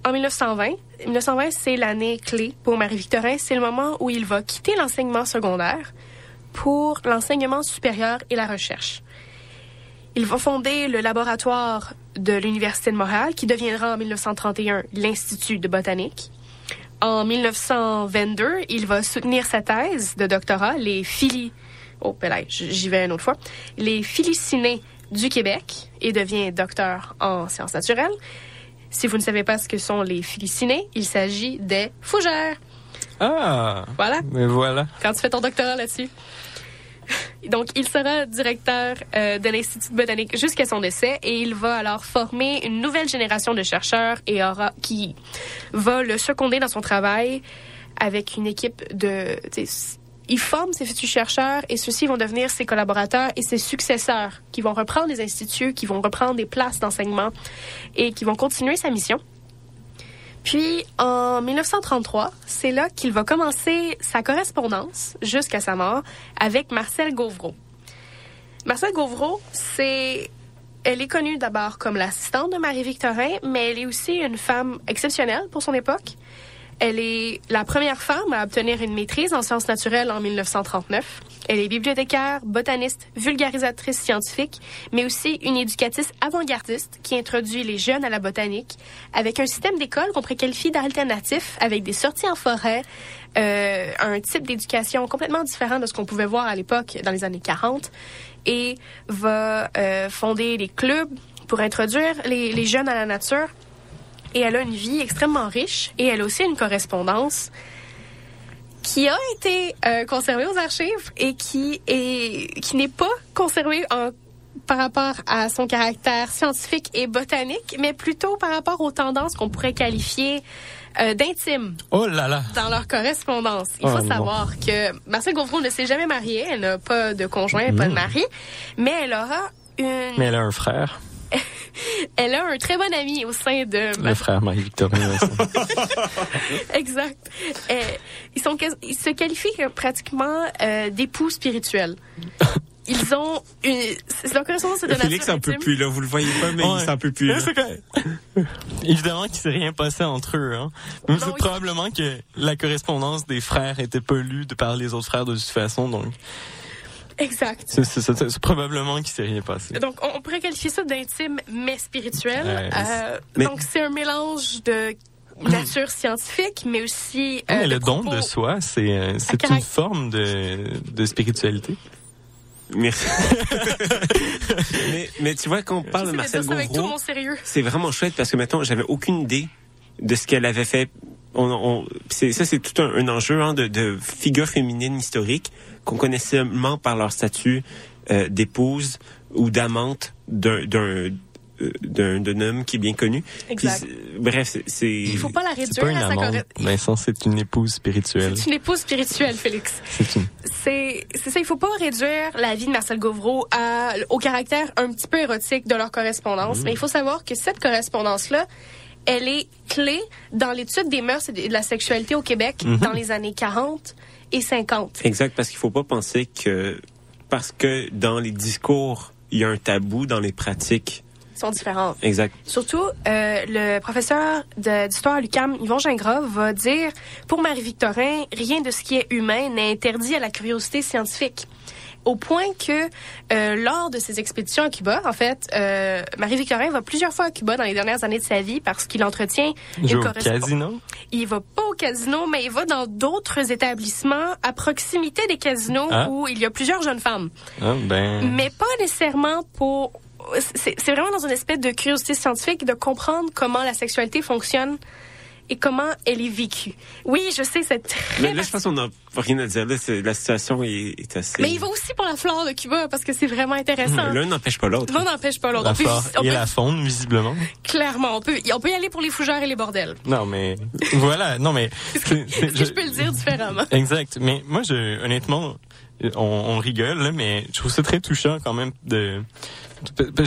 en 1920, 1920 c'est l'année clé pour Marie-Victorin. C'est le moment où il va quitter l'enseignement secondaire pour l'enseignement supérieur et la recherche. Il va fonder le laboratoire de l'Université de Montréal, qui deviendra en 1931 l'Institut de botanique. En 1922, il va soutenir sa thèse de doctorat, les phili... Oh, ben j'y vais une autre fois. Les phylicinées du Québec et devient docteur en sciences naturelles. Si vous ne savez pas ce que sont les phylicinées, il s'agit des fougères. Ah! Voilà. Mais voilà. Quand tu fais ton doctorat là-dessus. Donc, il sera directeur euh, de l'Institut botanique jusqu'à son décès et il va alors former une nouvelle génération de chercheurs et aura, qui va le seconder dans son travail avec une équipe de... Il forme ses futurs chercheurs et ceux-ci vont devenir ses collaborateurs et ses successeurs qui vont reprendre les instituts, qui vont reprendre des places d'enseignement et qui vont continuer sa mission. Puis, en 1933, c'est là qu'il va commencer sa correspondance, jusqu'à sa mort, avec Marcel Gauvreau. Marcel Gauvreau, c'est... Elle est connue d'abord comme l'assistante de Marie-Victorin, mais elle est aussi une femme exceptionnelle pour son époque. Elle est la première femme à obtenir une maîtrise en sciences naturelles en 1939. Elle est bibliothécaire, botaniste, vulgarisatrice scientifique, mais aussi une éducatrice avant-gardiste qui introduit les jeunes à la botanique avec un système d'école qu'on pourrait qualifier d'alternatif, avec des sorties en forêt, euh, un type d'éducation complètement différent de ce qu'on pouvait voir à l'époque dans les années 40, et va euh, fonder des clubs pour introduire les, les jeunes à la nature et elle a une vie extrêmement riche et elle a aussi une correspondance qui a été euh, conservée aux archives et qui est qui n'est pas conservée en par rapport à son caractère scientifique et botanique, mais plutôt par rapport aux tendances qu'on pourrait qualifier euh, d'intimes Oh là là! dans leur correspondance. Il Oh faut non. savoir que Marcel Gauvreau ne s'est jamais mariée, elle n'a pas de conjoint, pas de mari, mais elle aura une, Mais elle a un frère, elle a un très bon ami au sein de le frère Marie-Victorine. Vincent. Exact. Euh, ils, sont, quas- ils se qualifient pratiquement euh, d'époux spirituels. Ils ont une... c'est- Leur correspondance est de Félix peut intime. plus, là. Vous le voyez pas, mais Ouais. il s'en peut plus, là. Évidemment qu'il s'est rien passé entre eux. Hein. Mais c'est probablement que la correspondance des frères était pas lue de par les autres frères de toute façon. Donc, Exact. c'est, c'est- c'est- c'est probablement qu'il s'est rien passé. Donc, on, on pourrait qualifier ça d'intime, mais spirituel. Ouais, Euh, mais- Donc, c'est un mélange de nature scientifique, mais aussi... Euh, mais le don de soi, c'est, euh, c'est une forme de, de spiritualité. Merci. mais, mais tu vois, quand on parle de Marcel dire ça avec tout Gauvreau, mon sérieux. c'est vraiment chouette parce que maintenant, j'avais aucune idée de ce qu'elle avait fait. On, on- c'est, ça, c'est tout un, un enjeu hein, de, de figures féminines historiques qu'on connaissait seulement par leur statut euh, d'épouse ou d'amante d'un, d'un, euh, d'un, d'un homme qui est bien connu. Exact. Puis, c'est- bref, c'est, c'est... Il faut pas la C'est réduire pas une à sa amante, correspondance. Vincent, c'est une épouse spirituelle. C'est une épouse spirituelle, Félix. C'est une... C'est c'est ça, il faut pas réduire la vie de Marcel Gauvreau à, au caractère un petit peu érotique de leur correspondance, mais il faut savoir que cette correspondance-là, elle est clé dans l'étude des mœurs et de la sexualité au Québec Mhm. dans les années 40 et 50. Exact, parce qu'il faut pas penser que parce que dans les discours, il y a un tabou dans les pratiques. Ils sont différentes. Exact. Surtout, euh, le professeur de- d'histoire à l'UQAM, Yvon Gingras, va dire pour Marie-Victorin, rien de ce qui est humain n'est interdit à la curiosité scientifique. Au point que euh, lors de ses expéditions à Cuba, en fait, euh, Marie-Victorin va plusieurs fois à Cuba dans les dernières années de sa vie parce qu'il entretient Joue une au correspondance. casino? Il va pas au casino, mais il va dans d'autres établissements à proximité des casinos Ah. où il y a plusieurs jeunes femmes Ah, ben... mais pas nécessairement pour. C'est c'est vraiment dans une espèce de curiosité scientifique de comprendre comment la sexualité fonctionne et comment elle est vécue. Oui, je sais, c'est très. Mais là, je pense qu'on n'a rien à dire. Là, c'est- la situation est, est assez. Mais il va aussi pour la flore de Cuba parce que c'est vraiment intéressant. L'un n'empêche pas l'autre. L'un n'empêche pas l'autre. La On peut, flore on et peut- la faune, visiblement. clairement, on peut, on peut y aller pour les fougères et les bordels. Non, mais voilà, non, mais c'est- c'est- Est-ce que je peux le dire différemment? Exact. Mais moi, je, honnêtement, on, on rigole, là, mais je trouve ça très touchant quand même de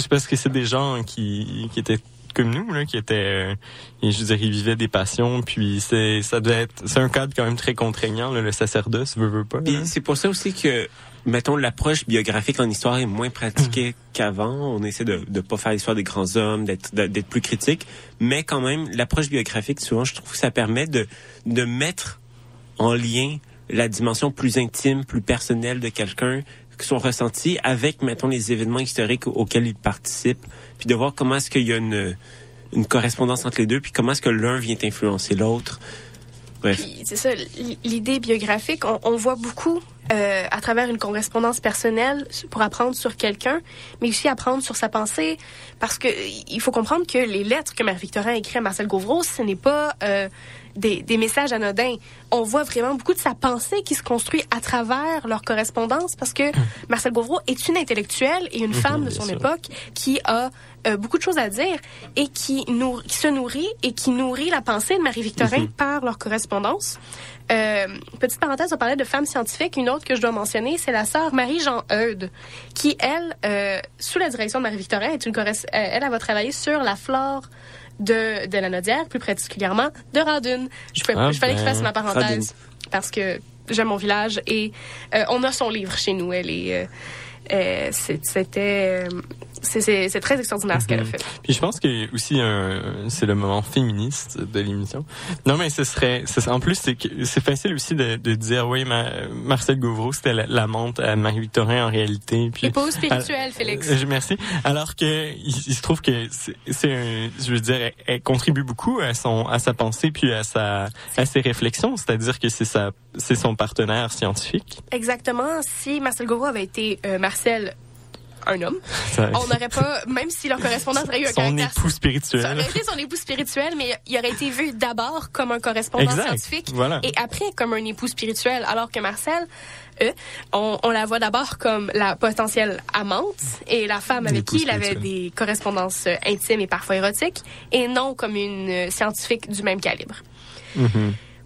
parce que c'est des gens qui, qui étaient comme nous là qui étaient euh, je dire ils vivaient des passions puis c'est ça devait être c'est un cadre quand même très contraignant là, le sacerdoce veut veut pas c'est pour ça aussi que, mettons, l'approche biographique en histoire est moins pratiquée qu'avant. On essaie de ne pas faire l'histoire des grands hommes, d'être d'être plus critique. Mais quand même, l'approche biographique, souvent, je trouve que ça permet de, de mettre en lien la dimension plus intime, plus personnelle de quelqu'un, son ressenti avec, mettons, les événements historiques auxquels il participe, puis de voir comment est-ce qu'il y a une, correspondance entre les deux, puis comment est-ce que l'un vient influencer l'autre. Bref. C'est ça, l'idée biographique, on, voit beaucoup euh, à travers une correspondance personnelle pour apprendre sur quelqu'un, mais aussi apprendre sur sa pensée, parce que il faut comprendre que les lettres que Marie-Victorin a écrites à Marcel Gauvreau, ce n'est pas euh, des, des messages anodins. On voit vraiment beaucoup de sa pensée qui se construit à travers leur correspondance, parce que Marcel Gauvreau est une intellectuelle et une femme de son sûr. époque qui a euh, beaucoup de choses à dire et qui, nour- qui se nourrit et qui nourrit la pensée de Marie-Victorin Mhm. par leur correspondance. Euh, petite parenthèse, on parlait de femmes scientifiques. Une autre que je dois mentionner, c'est la sœur Marie-Jean Eudes, qui, elle, euh, sous la direction de Marie-Victorin, est une corres- euh, elle, elle va travailler sur la flore de, de la Nodière, plus particulièrement de Radun. Je, fais, Ah je fallait que je fasse ben, ma parenthèse parce que j'aime mon village et euh, on a son livre chez nous. Elle est, euh, euh, c'était, euh, c'est- très extraordinaire ce qu'elle a Mhm. fait. Puis je pense que aussi un- c'est le moment féministe de l'émission. Non mais ce serait, ce serait- en plus c'est facile aussi de, de dire oui ma- Marcel Gauvreau c'était la- l'amante à Marie-Victorin en réalité. Puis Épouse spirituelle, Félix. Euh, je- merci. Alors que il, il se trouve que c'est je veux dire elle, elle contribue beaucoup à son à sa pensée puis à sa à ses réflexions, c'est-à-dire que c'est sa c'est son partenaire scientifique. Exactement. Si Marcel Gauvreau avait été euh, Marcel, un homme, on n'aurait pas, même si leur correspondance aurait eu un son caractère époux spirituel. Ça aurait été son époux spirituel, mais il aurait été vu d'abord comme un correspondant Exact. scientifique Voilà. et après comme un époux spirituel, alors que Marcel, eux, on, on la voit d'abord comme la potentielle amante et la femme avec qui il avait des correspondances euh, intimes et parfois érotiques, et non comme une euh, scientifique du même calibre.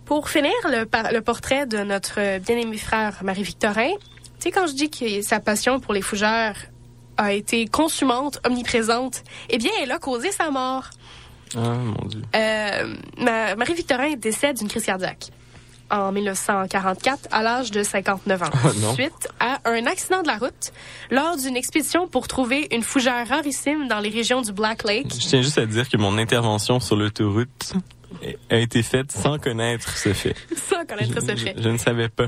Pour finir, le, par- le portrait de notre euh, bien-aimé frère Marie-Victorin, tu sais, quand je dis que sa passion pour les fougères a été consumante, omniprésente, eh bien, elle a causé sa mort. Ah mon dieu. Euh, Ma- Marie-Victorin décède d'une crise cardiaque en 1944 à l'âge de 59 ans. Oh, non. Suite à un accident de la route lors d'une expédition pour trouver une fougère rarissime dans les régions du Black Lake. Je tiens juste à dire que mon intervention sur l'autoroute a été faite sans connaître ce fait. Sans connaître ce fait. Je, je ne savais pas.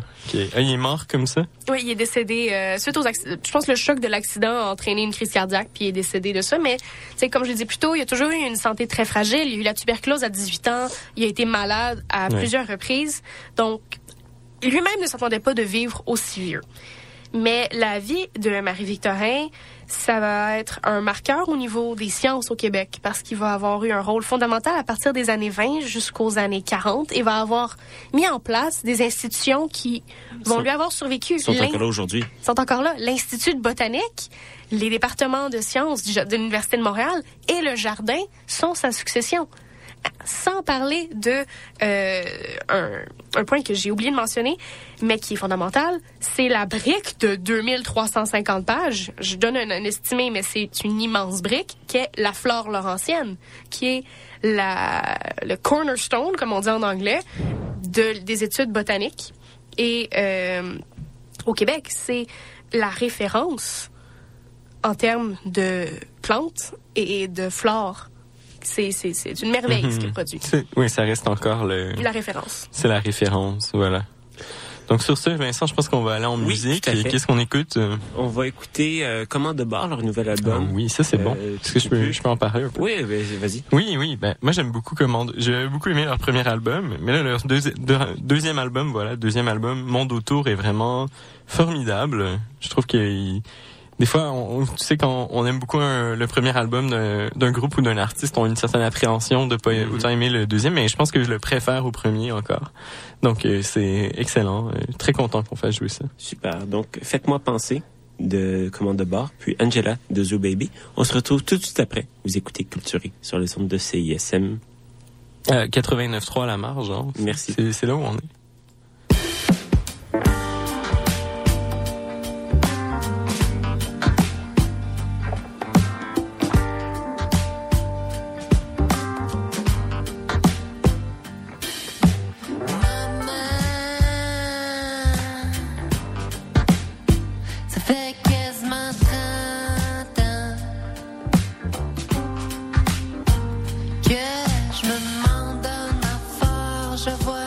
Ah, il est mort comme ça? Oui, il est décédé euh, suite aux accidents. Je pense que le choc de l'accident a entraîné une crise cardiaque, puis il est décédé de ça. Mais, tu sais, comme je l'ai dit plus tôt, il a toujours eu une santé très fragile. Il a eu la tuberculose à 18 ans. Il a été malade à Ouais. plusieurs reprises. Donc, lui-même ne s'attendait pas de vivre aussi vieux. Mais la vie de Marie-Victorin, ça va être un marqueur au niveau des sciences au Québec parce qu'il va avoir eu un rôle fondamental à partir des années 20 jusqu'aux années 40 et va avoir mis en place des institutions qui vont Sont- lui avoir survécu. Sont encore là aujourd'hui. sont encore là. L'Institut de botanique, les départements de sciences de l'Université de Montréal et le jardin sont sa succession. Sans parler de euh, un, un point que j'ai oublié de mentionner, mais qui est fondamental, c'est la brique de 2350 pages. Je donne un, estimé, mais c'est une immense brique, qui est la flore laurentienne, qui est la, le cornerstone, comme on dit en anglais, de, des études botaniques. Et euh, au Québec, c'est la référence en termes de plantes et de flore. C'est, c'est, c'est une merveille ce qu'il Mhm. produit. Oui, ça reste encore le. La référence. C'est la référence, voilà. Donc sur ce, Vincent, je pense qu'on va aller en Oui, musique. Et. Qu'est-ce qu'on écoute? On va écouter euh, Comment de bord, leur nouvel album. Ah oui, ça c'est bon. Euh, Est-ce que je peux, je peux en parler un peu? Oui, vas-y. Oui, oui. Ben, moi, j'aime beaucoup Commande. J'ai beaucoup aimé leur premier album, mais là, leur deuxi- deux- deuxième album, voilà, deuxième album, Monde autour est vraiment formidable. Je trouve qu'il des fois, on, tu sais, quand on aime beaucoup un- le premier album d'un groupe ou d'un artiste, on a une certaine appréhension de pas autant aimer le deuxième, mais je pense que je le préfère au premier encore. Donc, euh, c'est excellent. Euh, très content qu'on fasse jouer ça. Super. Donc, faites-moi penser de Commande de bord, puis Angela de Zoo Baby. On se retrouve tout de suite après. Vous écoutez Culturé sur les ondes de CISM. Euh, 89.3 à la marge, hein. Merci. C'est c'est là où on est. je vois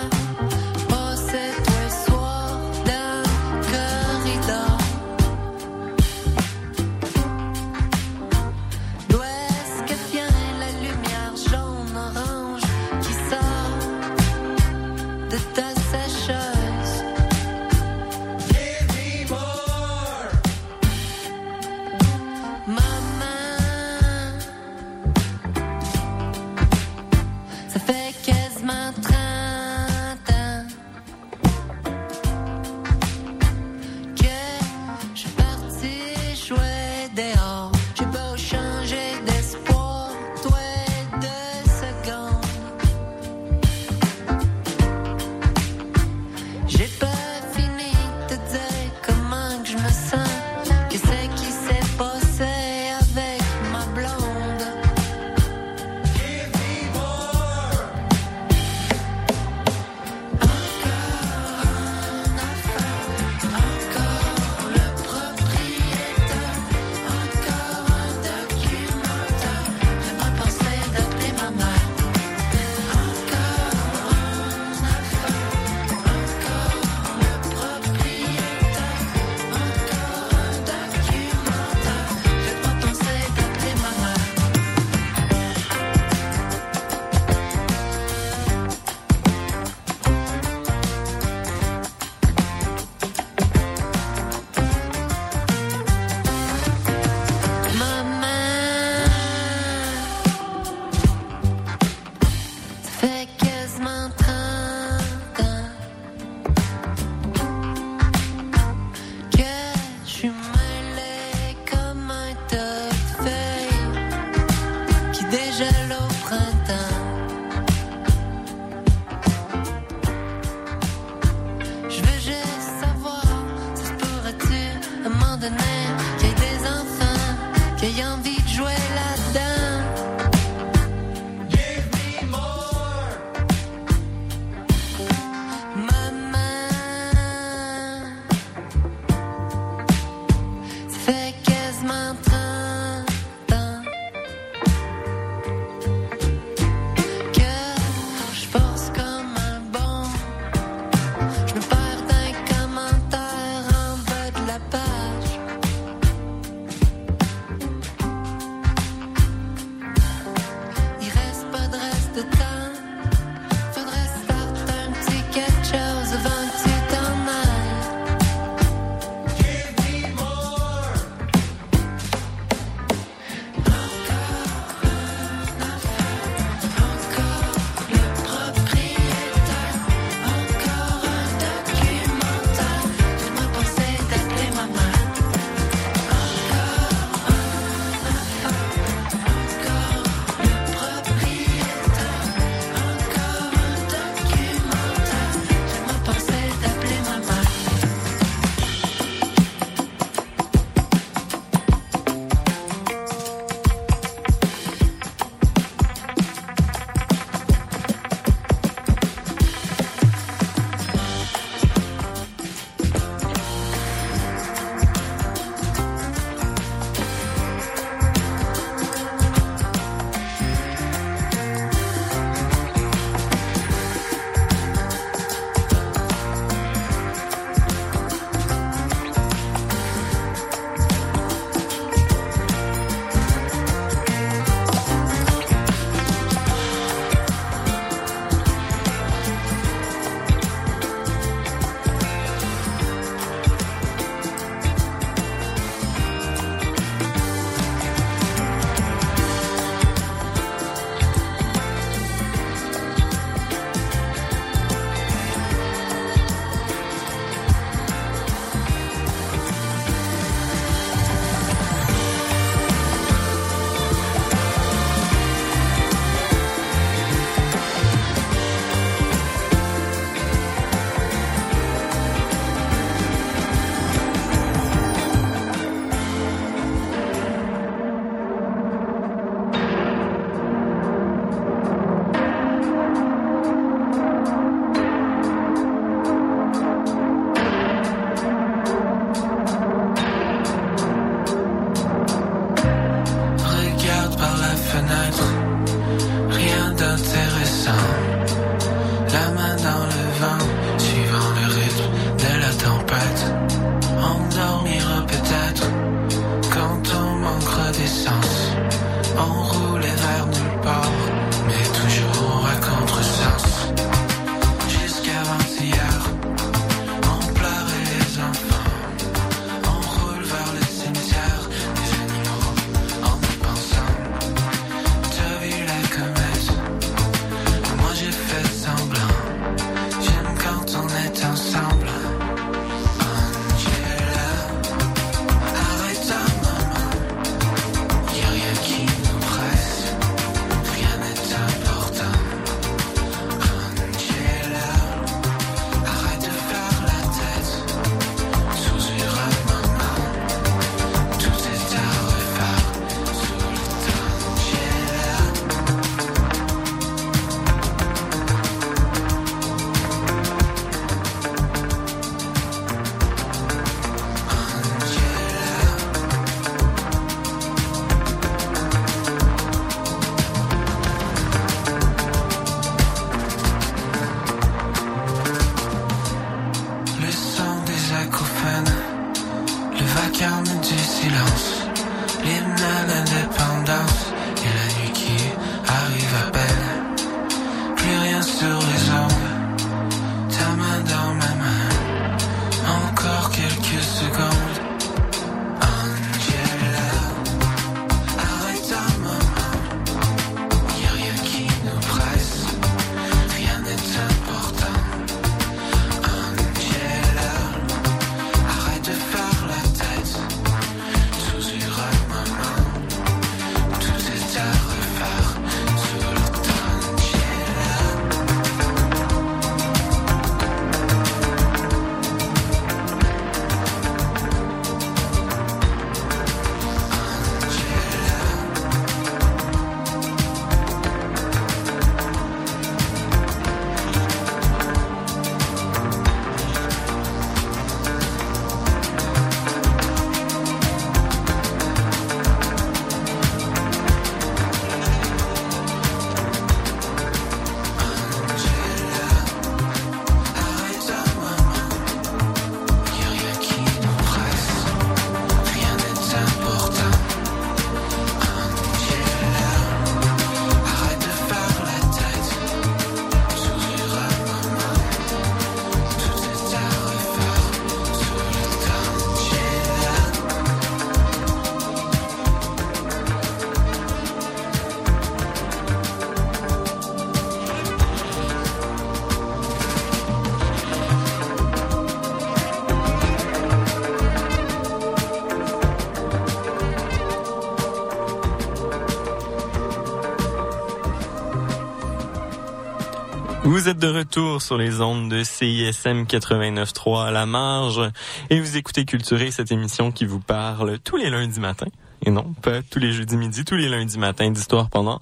Vous êtes de retour sur les ondes de CISM 89.3 à la marge et vous écoutez Culturer, cette émission qui vous parle tous les lundis matins. Et non, pas tous les jeudis midi, tous les lundis matins d'histoire pendant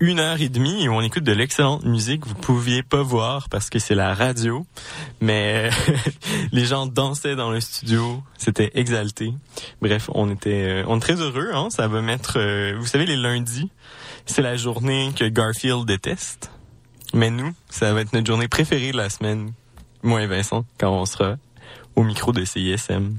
une heure et demie où on écoute de l'excellente musique. Vous pouviez pas voir parce que c'est la radio, mais les gens dansaient dans le studio, c'était exalté. Bref, on était, euh, on est très heureux. Hein? Ça va mettre, euh, vous savez, les lundis, c'est la journée que Garfield déteste. Mais nous, ça va être notre journée préférée de la semaine. Moi et Vincent, quand on sera au micro de CISM.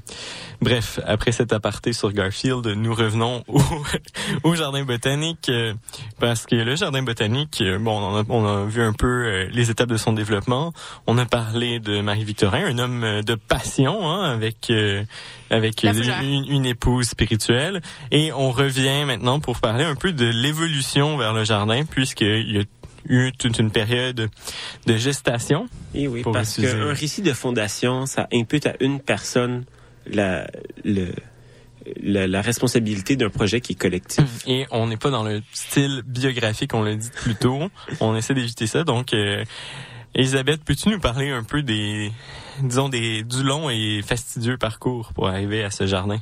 Bref, après cet aparté sur Garfield, nous revenons au, au jardin botanique euh, parce que le jardin botanique, euh, bon, on a, on a vu un peu euh, les étapes de son développement. On a parlé de Marie-Victorin, un homme de passion, hein, avec avec une- une épouse spirituelle. Et on revient maintenant pour parler un peu de l'évolution vers le jardin, puisqu'il y a eu toute une période de gestation. Et oui, Pour parce qu'un récit de fondation, ça impute à une personne la, le, la, la responsabilité d'un projet qui est collectif. Et on n'est pas dans le style biographique, on l'a dit plus tôt. On essaie d'éviter ça. Donc, euh, Elisabeth, peux-tu nous parler un peu des, disons, des, du long et fastidieux parcours pour arriver à ce jardin?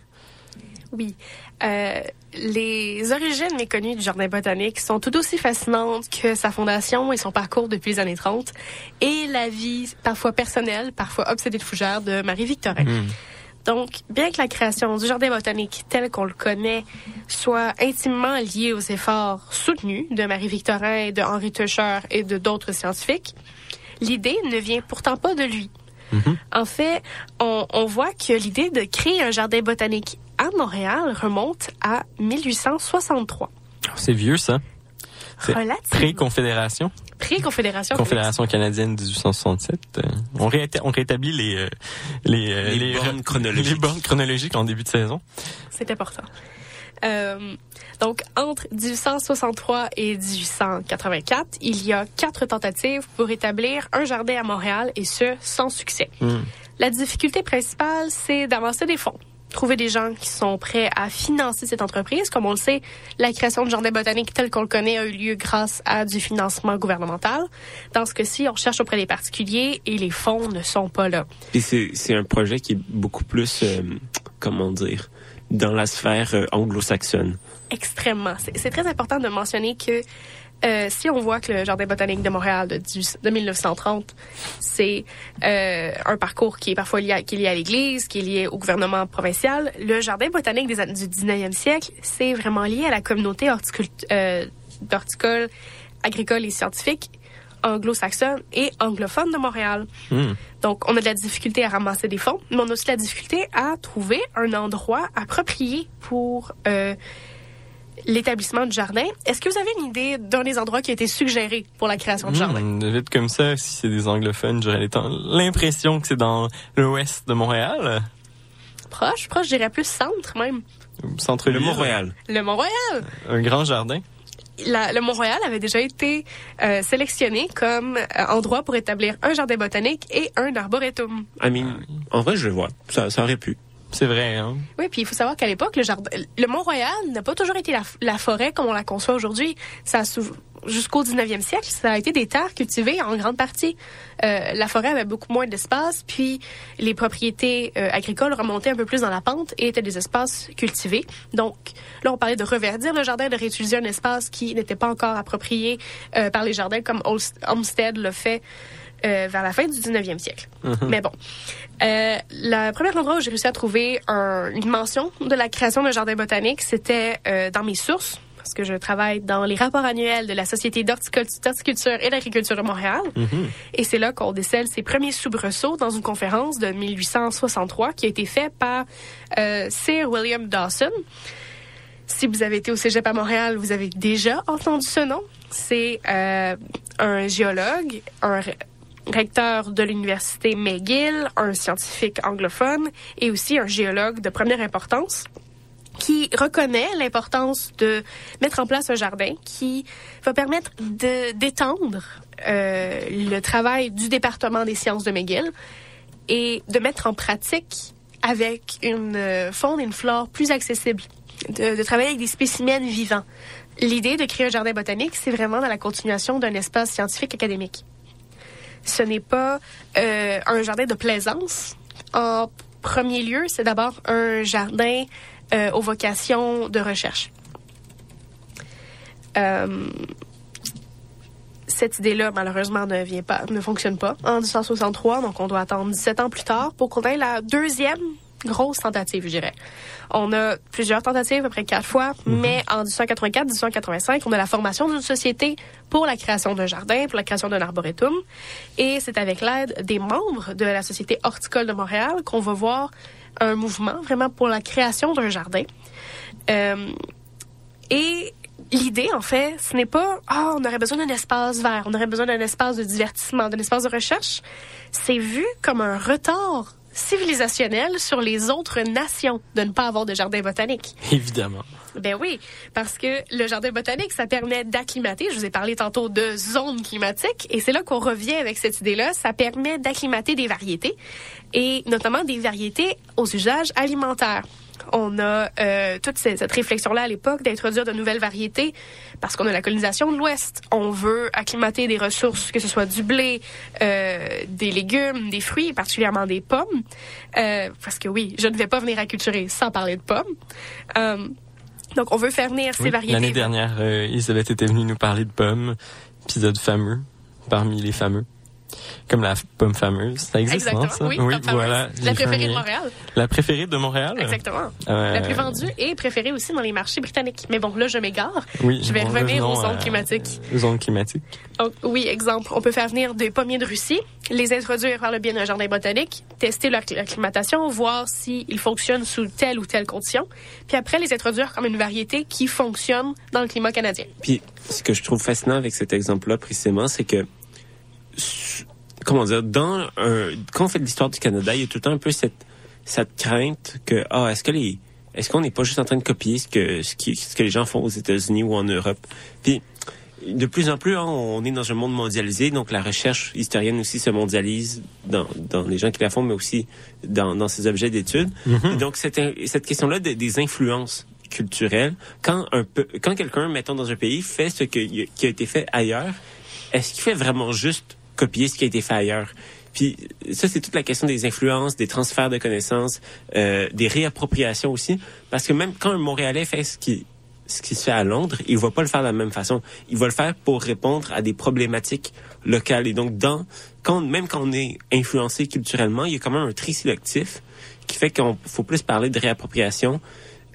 Oui. Euh, les origines méconnues du jardin botanique sont tout aussi fascinantes que sa fondation et son parcours depuis les années 30 et la vie parfois personnelle, parfois obsédée de fougère de Marie-Victorin. Donc, bien que la création du jardin botanique tel qu'on le connaît soit intimement liée aux efforts soutenus de Marie-Victorin, de Henri Tuscher et de d'autres scientifiques, l'idée ne vient pourtant pas de lui. En fait, on, on voit que l'idée de créer un jardin botanique à Montréal remonte à 1863. C'est vieux, ça. Pré-confédération. Pré-confédération. Confédération canadienne 1867. Euh, on, rééta- on rétablit les, euh, les, euh, Les bornes chronologiques. les bornes chronologiques en début de saison. C'est important. Euh, donc, entre 1863 et 1884, il y a quatre tentatives pour établir un jardin à Montréal, et ce, sans succès. La difficulté principale, c'est d'avancer des fonds. Trouver des gens qui sont prêts à financer cette entreprise. Comme on le sait, la création du jardin botanique tel qu'on le connaît a eu lieu grâce à du financement gouvernemental. Dans ce cas-ci, on cherche auprès des particuliers et les fonds ne sont pas là. Et c'est c'est un projet qui est beaucoup plus, euh, comment dire, dans la sphère euh, anglo-saxonne. Extrêmement. C'est très important de mentionner que euh, si on voit que le Jardin botanique de Montréal de, 18 de 1930, c'est euh, un parcours qui est parfois lié à, l'Église, qui est lié au gouvernement provincial, le Jardin botanique des du 19e siècle, c'est vraiment lié à la communauté horticult- euh, agricole et scientifique anglo-saxonne et anglophone de Montréal. Donc, on a de la difficulté à ramasser des fonds, mais on a aussi de la difficulté à trouver un endroit approprié pour euh, l'établissement du jardin. Est-ce que vous avez une idée d'un des endroits qui a été suggéré pour la création du jardin? Hmm, vite comme ça, si c'est des anglophones, j'aurais l'impression que c'est dans l'ouest de Montréal. Proche, proche, je dirais plus centre même. Centre Le Mont-Royal. Le Mont-Royal. Un grand jardin. La- le Mont-Royal avait déjà été euh, sélectionné comme euh, endroit pour établir un jardin botanique et un arboretum. I mean, en vrai, je le vois. Ça, ça aurait pu. C'est vrai, hein? Oui, puis il faut savoir qu'à l'époque, le jardin, le Mont-Royal n'a pas toujours été la, forêt comme on la conçoit aujourd'hui. Ça jusqu'au 19e siècle, ça a été des terres cultivées en grande partie. Euh, la forêt avait beaucoup moins d'espace, puis les propriétés euh, agricoles remontaient un peu plus dans la pente et étaient des espaces cultivés. Donc là, on parlait de reverdir le jardin, de réutiliser un espace qui n'était pas encore approprié euh, par les jardins comme Olmsted le fait euh, vers la fin du 19e siècle. Mais bon, euh, le premier endroit où j'ai réussi à trouver un- une mention de la création d'un jardin botanique, c'était euh, dans mes sources, parce que je travaille dans les rapports annuels de la Société d'horticult- d'horticulture et d'agriculture de Montréal. Et c'est là qu'on décèle ses premiers soubresauts dans une conférence de 1863 qui a été faite par euh, Sir William Dawson. Si vous avez été au Cégep à Montréal, vous avez déjà entendu ce nom. C'est euh, un géologue, un recteur de l'université McGill, un scientifique anglophone et aussi un géologue de première importance qui reconnaît l'importance de mettre en place un jardin qui va permettre de d'étendre euh, le travail du département des sciences de McGill et de mettre en pratique avec une euh, faune et une flore plus accessible, de, de travailler avec des spécimens vivants. L'idée de créer un jardin botanique, c'est vraiment dans la continuation d'un espace scientifique académique. Ce n'est pas euh, un jardin de plaisance. En premier lieu, c'est d'abord un jardin euh, aux vocations de recherche. Euh, cette idée-là, malheureusement, ne vient pas, ne fonctionne pas en 1863, donc on doit attendre 17 ans plus tard pour qu'on ait la deuxième grosse tentative, je dirais. On a plusieurs tentatives, à peu près quatre fois, mais en 1884-1885, on a la formation d'une société pour la création d'un jardin, pour la création d'un arboretum. Et c'est avec l'aide des membres de la Société horticole de Montréal qu'on va voir un mouvement vraiment pour la création d'un jardin. Euh, et l'idée, en fait, ce n'est pas, ah, on aurait besoin d'un espace vert, on aurait besoin d'un espace de divertissement, d'un espace de recherche. C'est vu comme un retard civilisationnel sur les autres nations de ne pas avoir de jardin botanique. Évidemment. Ben oui, parce que le jardin botanique, ça permet d'acclimater. Je vous ai parlé tantôt de zone climatique, et c'est là qu'on revient avec cette idée-là. Ça permet d'acclimater des variétés, et notamment des variétés aux usages alimentaires. On a euh, toute cette, réflexion-là à l'époque d'introduire de nouvelles variétés parce qu'on a la colonisation de l'Ouest. On veut acclimater des ressources, que ce soit du blé, euh, des légumes, des fruits, particulièrement des pommes. Euh, parce que oui, je ne vais pas venir à culturer sans parler de pommes. Donc, on veut faire venir ces Oui, variétés. L'année dernière, Elisabeth était venue nous parler de pommes, épisode fameux, parmi les fameux. Comme la pomme fameuse. Ça existe, Exactement, non, ça? oui, fameuse. voilà. La préférée de. Montréal. La préférée de Montréal? Exactement. Euh, La plus vendue et préférée aussi dans les marchés britanniques. Mais bon, là, je m'égare. Oui, je vais bon, revenir aux zones climatiques. Aux zones climatiques. Donc, oui, exemple, on peut faire venir des pommiers de Russie, les introduire par le biais d'un jardin botanique, tester leur cl- acclimatation, voir s'ils fonctionnent sous telle ou telle condition, puis après les introduire comme une variété qui fonctionne dans le climat canadien. Puis, ce que je trouve fascinant avec cet exemple-là, précisément, c'est que, comment dire, dans un, quand on fait de l'histoire du Canada, il y a tout le temps un peu cette, cette crainte que, ah, est-ce que les, est-ce qu'on n'est pas juste en train de copier ce que, ce qui, ce que les gens font aux États-Unis ou en Europe? Puis, de plus en plus, hein, on est dans un monde mondialisé, donc la recherche historienne aussi se mondialise dans, dans les gens qui la font, mais aussi dans, dans ces objets d'étude. Mhm. Et donc, cette, cette question-là de- des influences culturelles, quand un peu, quand quelqu'un, mettons, dans un pays, fait ce que- qui a été fait ailleurs, est-ce qu'il fait vraiment juste copier ce qui a été fait ailleurs? Puis ça, c'est toute la question des influences, des transferts de connaissances, euh, des réappropriations aussi. Parce que même quand un Montréalais fait ce qui, ce qui se fait à Londres, il va pas le faire de la même façon. Il va le faire pour répondre à des problématiques locales. Et donc, dans, quand, même quand on est influencé culturellement, il y a quand même un tri sélectif qui fait qu'on faut plus parler de réappropriation.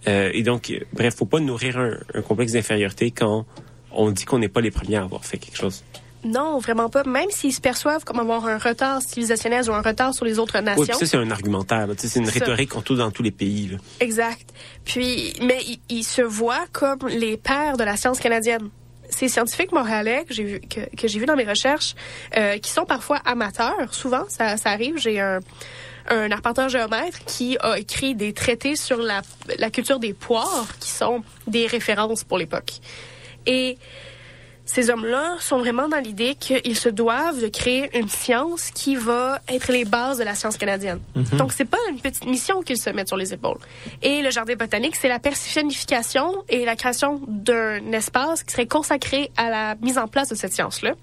Euh, et donc, bref, faut pas nourrir un, un complexe d'infériorité quand on dit qu'on n'est pas les premiers à avoir fait quelque chose. Non, vraiment pas. Même s'ils se perçoivent comme avoir un retard civilisationnel ou un retard sur les autres nations. ça, c'est un argumentaire. C'est une rhétorique qu'on trouve dans tous les pays. Là. Exact. Puis, mais ils ils se voient comme les pères de la science canadienne. Ces scientifiques montréalais que j'ai vu, que, que j'ai vu dans mes recherches, euh, qui sont parfois amateurs, souvent, ça, ça arrive. J'ai un, un arpenteur géomètre qui a écrit des traités sur la, la culture des poires, qui sont des références pour l'époque. Et ces hommes-là sont vraiment dans l'idée qu'ils se doivent de créer une science qui va être les bases de la science canadienne. Mhm. Donc, c'est pas une petite mission qu'ils se mettent sur les épaules. Et le jardin botanique, c'est la personnification et la création d'un espace qui serait consacré à la mise en place de cette science-là.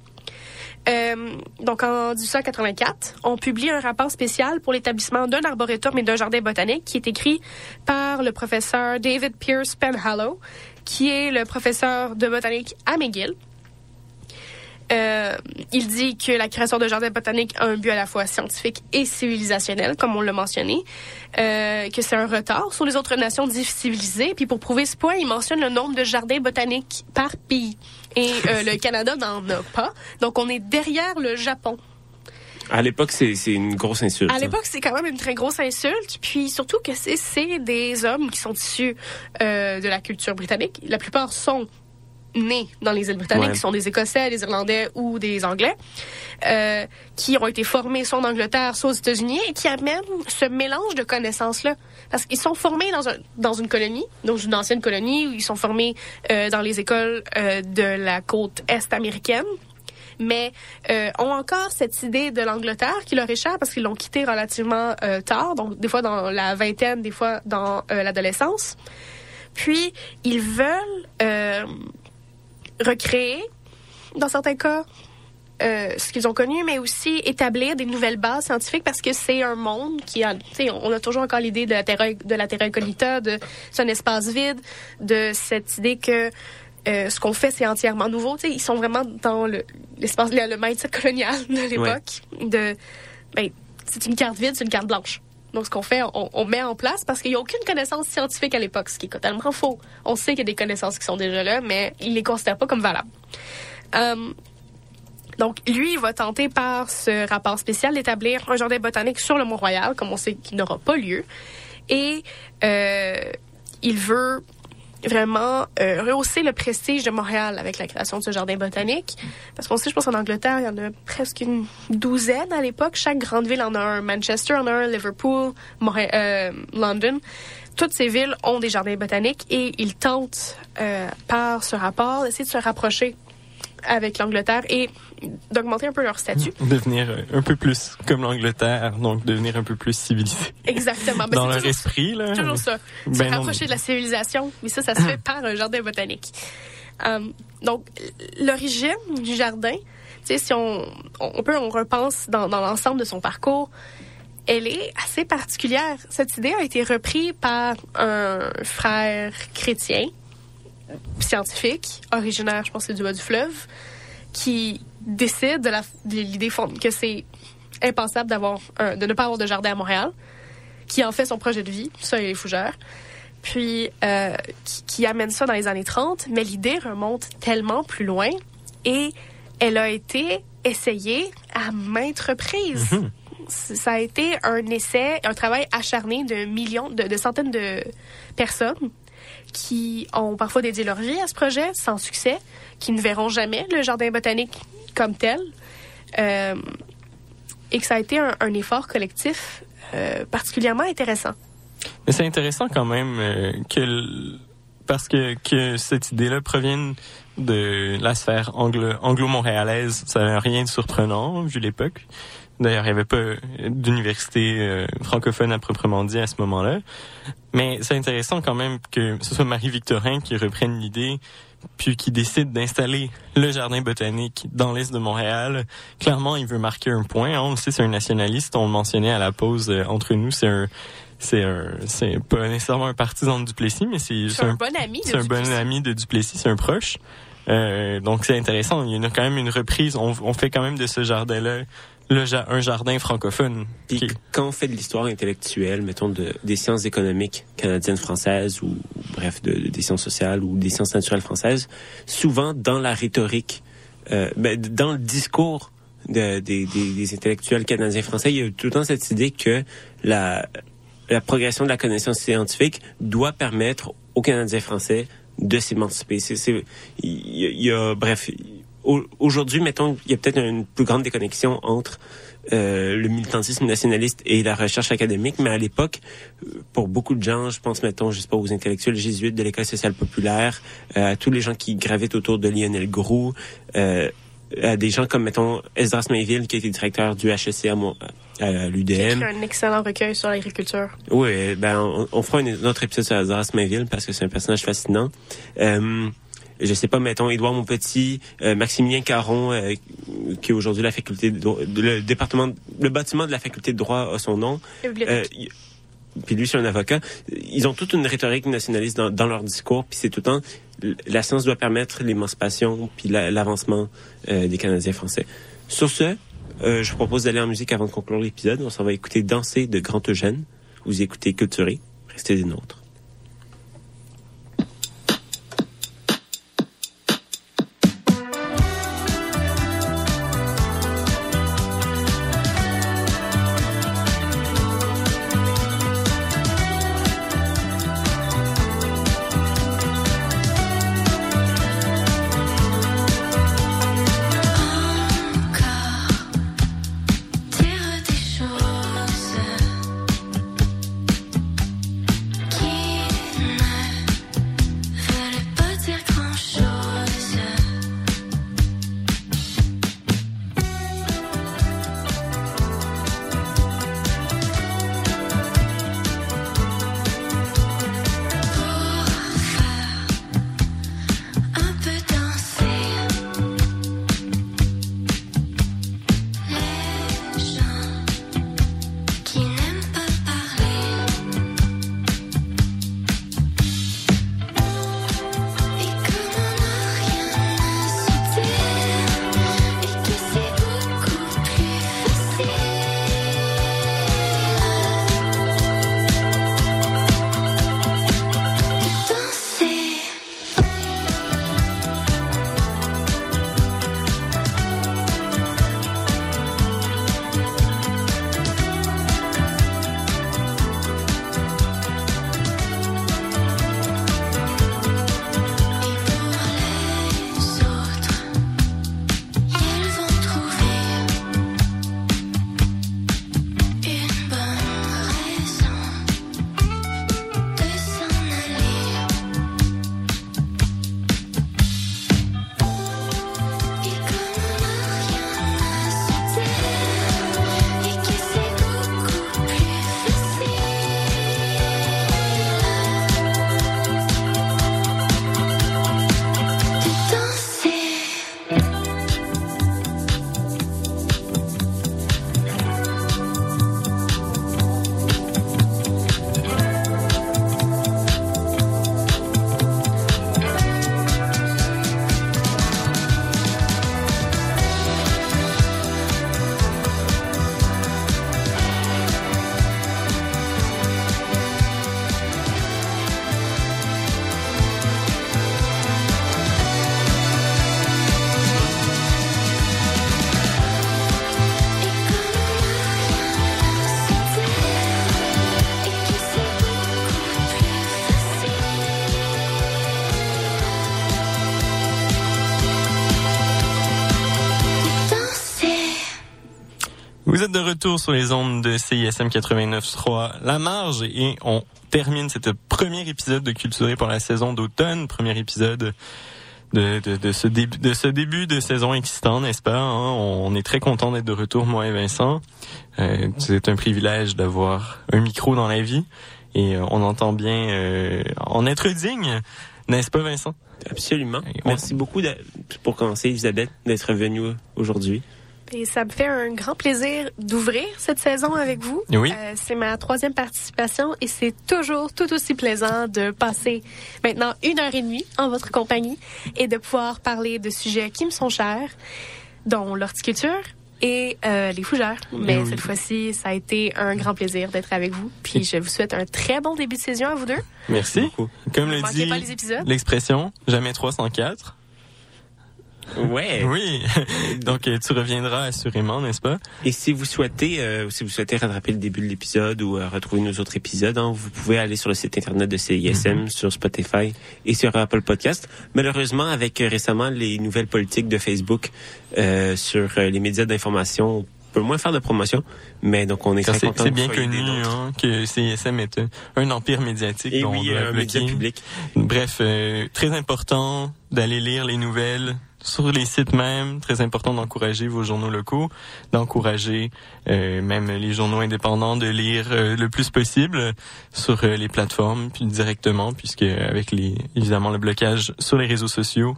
Euh, donc, en 1884, on publie un rapport spécial pour l'établissement d'un arboretum et d'un jardin botanique qui est écrit par le professeur David Pierce Penhallow, qui est le professeur de botanique à McGill. Euh, il dit que la création de jardins botaniques a un but à la fois scientifique et civilisationnel, comme on l'a mentionné, euh, que c'est un retard sur les autres nations civilisées. Puis pour prouver ce point, il mentionne le nombre de jardins botaniques par pays. Et euh, le Canada n'en a pas. Donc on est derrière le Japon. À l'époque, c'est une grosse insulte. À l'époque, c'est quand même une très grosse insulte. Puis surtout que c'est- c'est des hommes qui sont issus euh, de la culture britannique. La plupart sont nés dans les îles britanniques, Ouais. qui sont des Écossais, des Irlandais ou des Anglais, euh, qui ont été formés soit en Angleterre, soit aux États-Unis, et qui amènent ce mélange de connaissances-là. Parce qu'ils sont formés dans, un, dans une colonie, dans une ancienne colonie, où ils sont formés euh, dans les écoles euh, de la côte est américaine mais euh, ont encore cette idée de l'Angleterre qui leur échappe parce qu'ils l'ont quitté relativement euh, tard, donc des fois dans la vingtaine, des fois dans euh, l'adolescence. Puis ils veulent euh, recréer, dans certains cas, euh, ce qu'ils ont connu, mais aussi établir des nouvelles bases scientifiques parce que c'est un monde qui a, tu sais, on a toujours encore l'idée de la terra, de la terra incognita, de c'est un espace vide, de cette idée que euh, ce qu'on fait c'est entièrement nouveau. Tu sais, ils sont vraiment dans le l'espace, le, le mindset colonial de l'époque. De, ben, c'est une carte vide, c'est une carte blanche. Donc, ce qu'on fait, on, met en place parce qu'il n'y a aucune connaissance scientifique à l'époque, ce qui est totalement faux. On sait qu'il y a des connaissances qui sont déjà là, mais ils les considèrent pas comme valables. Euh, donc, lui, il va tenter par ce rapport spécial d'établir un jardin botanique sur le Mont-Royal, comme on sait qu'il n'aura pas lieu. Et euh, il veut vraiment euh, rehausser le prestige de Montréal avec la création de ce jardin botanique. Parce qu'on sait, je pense, en Angleterre, il y en a presque une douzaine à l'époque. Chaque grande ville en a un. Manchester en a un, Liverpool, Moré- euh, London. Toutes ces villes ont des jardins botaniques et ils tentent, euh, par ce rapport, d'essayer de se rapprocher avec l'Angleterre et d'augmenter un peu leur statut. Devenir euh, un peu plus comme l'Angleterre, donc devenir un peu plus civilisé. Exactement. Ben, Dans leur toujours- esprit, là. Toujours ça. Se Ben non, rapprocher de la civilisation, mais ça, ça se fait par un jardin botanique. Euh, donc, l'origine du jardin, tu sais, si on, on peut, on repense dans, dans l'ensemble de son parcours, elle est assez particulière. Cette idée a été reprise par un frère chrétien, scientifique, originaire, je pense, c'est du bas du fleuve, qui décide de l'idée que c'est impensable d'avoir de ne pas avoir de jardin à Montréal, qui en fait son projet de vie, ça et les fougères, puis euh, qui, qui amène ça dans les années 30, mais l'idée remonte tellement plus loin et elle a été essayée à maintes reprises. C- Ça a été un essai, un travail acharné de millions, de, de centaines de personnes qui ont parfois dédié leur vie à ce projet sans succès, qui ne verront jamais le jardin botanique comme tel, euh, et que ça a été un, effort collectif euh, particulièrement intéressant. Mais c'est intéressant quand même euh, que parce que que cette idée-là provienne de la sphère anglo- anglo-montréalaise, ça n'a rien de surprenant vu l'époque. D'ailleurs, il n'y avait pas d'université euh, francophone à proprement dit à ce moment-là. Mais c'est intéressant quand même que ce soit Marie-Victorin qui reprenne l'idée puis qui décide d'installer le jardin botanique dans l'est de Montréal. Clairement, il veut marquer un point. On le sait, c'est un nationaliste. On le mentionnait à la pause euh, entre nous. C'est un, c'est un, c'est pas nécessairement un partisan de Duplessis, mais c'est un bon ami de C'est un bon ami de Duplessis, c'est un proche. Euh, donc c'est intéressant. Il y en a quand même une reprise. On, on fait quand même de ce jardin-là le un jardin francophone. Puis quand on fait de l'histoire intellectuelle, mettons de, des sciences économiques canadiennes françaises ou bref de, de- des sciences sociales ou des sciences naturelles françaises, souvent dans la rhétorique, euh, ben, dans le discours de- des, des- des intellectuels canadiens français, il y a tout le temps cette idée que la, la progression de la connaissance scientifique doit permettre aux Canadiens français de s'émanciper. Y, il y a, bref, au- aujourd'hui, mettons, il y a peut-être une plus grande déconnexion entre euh, le militantisme nationaliste et la recherche académique, mais à l'époque, euh, pour beaucoup de gens, je pense, mettons, je sais pas, aux intellectuels jésuites de l'École sociale populaire, euh, à tous les gens qui gravitent autour de Lionel Groux, euh, à des gens comme, mettons, Esdras Mainville, qui était directeur du HEC à, Mon- à l'UDM. Un excellent recueil sur l'agriculture. Oui, ben on, on fera un, un autre épisode sur Azaz Mainville parce que c'est un personnage fascinant. Euh, je sais pas, mettons Édouard Montpetit, euh, Maximilien Caron, euh, qui est aujourd'hui la faculté de, le département, le bâtiment de la faculté de droit a son nom. La. Euh, puis lui, c'est un avocat. Ils ont toute une rhétorique nationaliste dans, dans leur discours. Puis c'est tout le temps, la science doit permettre l'émancipation puis la- l'avancement euh, des Canadiens français. Sur ce, euh, je vous propose d'aller en musique avant de conclure l'épisode. On s'en va écouter Danser de Grand Eugène. Vous écoutez Culturé. Restez des nôtres. Vous êtes de retour sur les ondes de CISM 89.3 La Marge et on termine cet premier épisode de Culturé pour la saison d'automne, premier épisode de, de, de, ce début de ce début de saison excitant, n'est-ce pas hein? On est très content d'être de retour, moi et Vincent. Euh, c'est un privilège d'avoir un micro dans la vie et euh, on entend bien euh, en être digne, n'est-ce pas, Vincent? Absolument. Merci beaucoup pour commencer, Isabelle, d'être venue aujourd'hui. Et ça me fait un grand plaisir d'ouvrir cette saison avec vous. Oui. Euh, c'est ma troisième participation et c'est toujours tout aussi plaisant de passer maintenant une heure et demie en votre compagnie et de pouvoir parler de sujets qui me sont chers, dont l'horticulture et euh, les fougères. Mais Oui. cette fois-ci, ça a été un grand plaisir d'être avec vous. Puis je vous souhaite un très bon début de saison à vous deux. Merci. Comme Ne le manquez dit pas les épisodes. l'expression, jamais 304. Ouais. Oui. Donc euh, tu reviendras assurément, n'est-ce pas? Et si vous souhaitez, euh, si vous souhaitez rattraper le début de l'épisode ou euh, retrouver nos autres épisodes, hein, vous pouvez aller sur le site internet de CISM, sur Spotify et sur Apple Podcast. Malheureusement, avec euh, récemment les nouvelles politiques de Facebook euh, sur les médias d'information, on peut moins faire de promotion, mais donc on est Ça, très content. c'est bien connu hein, que CISM est un, un empire médiatique. Et dont oui, on doit un média public. Bref, euh, très important d'aller lire les nouvelles sur les sites même. Très important d'encourager vos journaux locaux, d'encourager euh, même les journaux indépendants de lire euh, le plus possible sur euh, les plateformes, puis directement, puisque avec les évidemment le blocage sur les réseaux sociaux,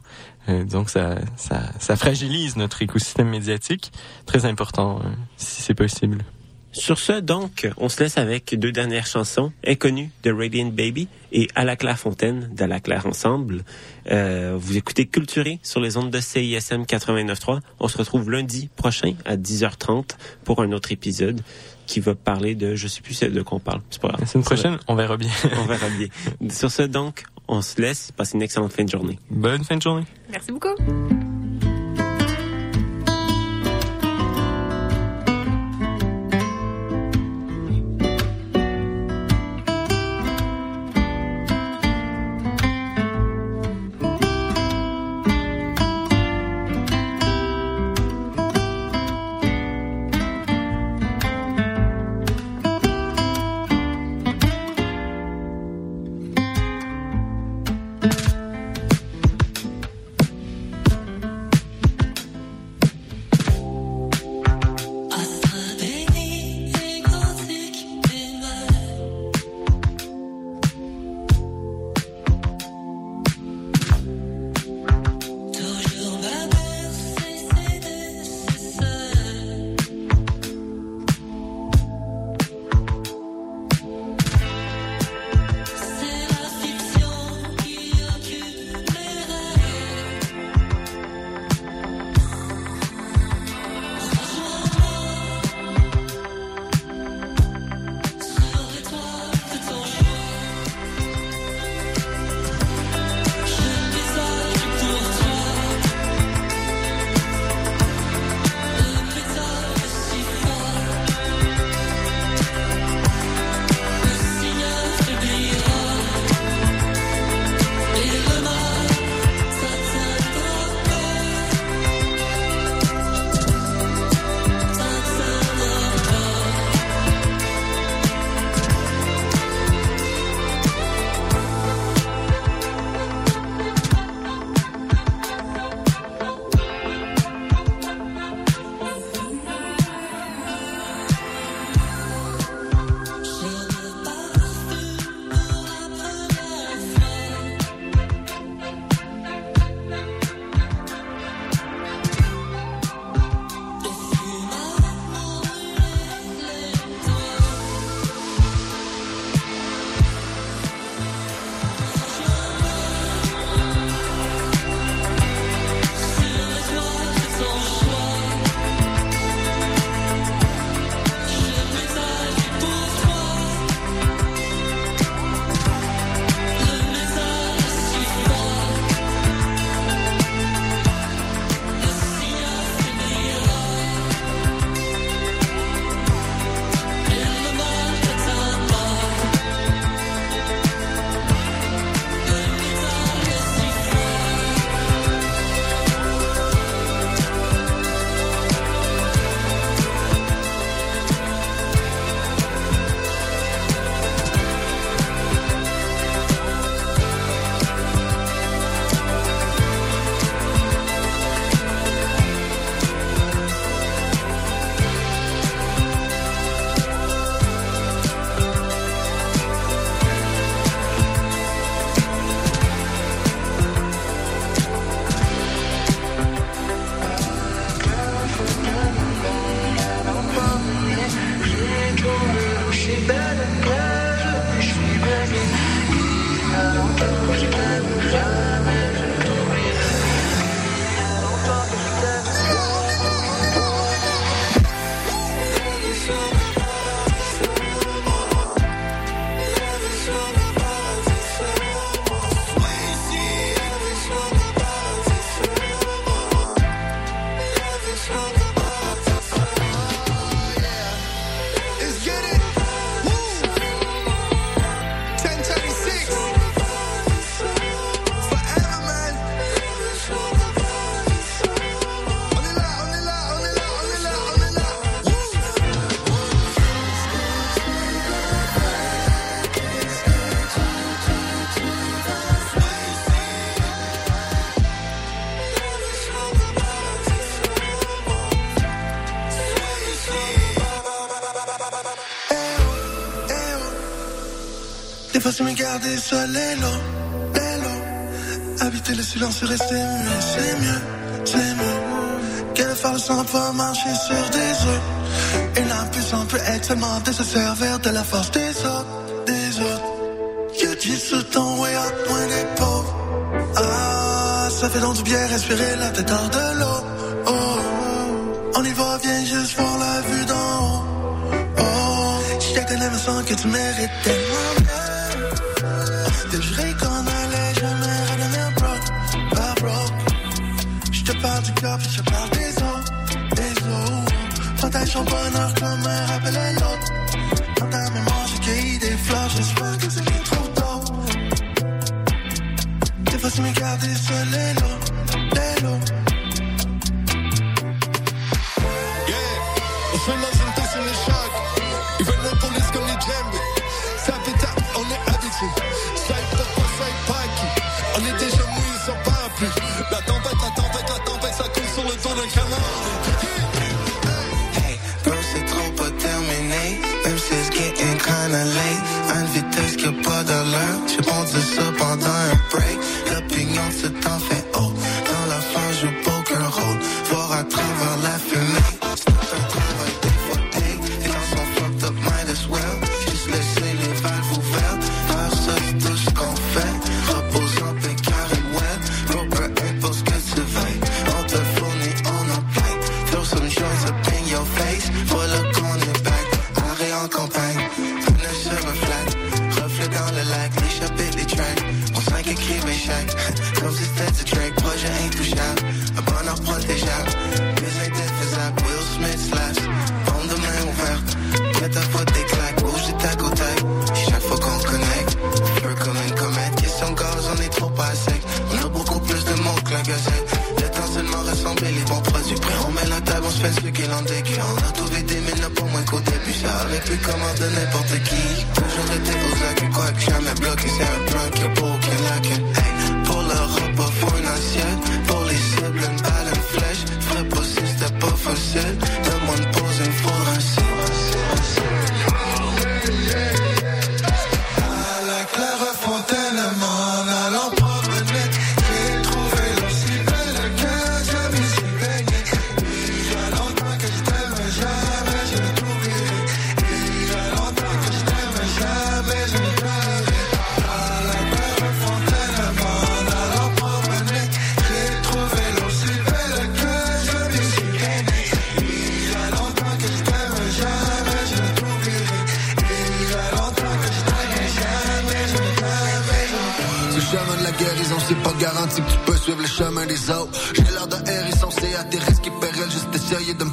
donc ça, ça, ça fragilise notre écosystème médiatique. Très important, si c'est possible. Sur ce, donc, on se laisse avec deux dernières chansons, Inconnues de Radiant Baby et À la Claire Fontaine d'À la Claire Ensemble. Euh, vous écoutez Culturé sur les ondes de CISM 89.3. On se retrouve lundi prochain à 10h30 pour un autre épisode qui va parler de, je sais plus de quoi on parle. C'est pas grave. La semaine prochaine, on verra bien. on verra bien. Sur ce, donc, on se laisse. Passez une excellente fin de journée. Bonne fin de journée. Merci beaucoup. se me garder seul hello, hello. Habiter le silence et rester muet, c'est mieux, c'est mieux. Quelle faire le sang marcher sur des œufs. Une âme puissante peut être seulement de se servir de la force des autres, des autres. You just don't way out point des pauvres. Ah, ça fait donc du bien respirer la tête hors de l'eau. Oh, on y va, viens juste voir la vue d'en haut. Oh, je te connais, sans que tu mérites tellement. son bonheur comme un rappel à l'autre. Dans ta mémoire, j'ai cueilli des fleurs, j'espère que c'est trop tard. T'effaces mes gardes et seul et l'autre. fais ce qu'il en décrit. On a tout vidé mais n'a pas moins qu'au début Ça arrive plus comme de n'importe qui. Toujours été aux lacs, quoi que jamais bloqué C'est un plan qui est beau, qui est lac hey, Pour le repas, faut une assiette. Pour les cibles, une balle, une flèche. Vrai possible, c'était pas facile. Demande pose, il me faudra les autres. J'ai l'air de hérisson, c'est à atterrir ce qui pérille, juste essayer de me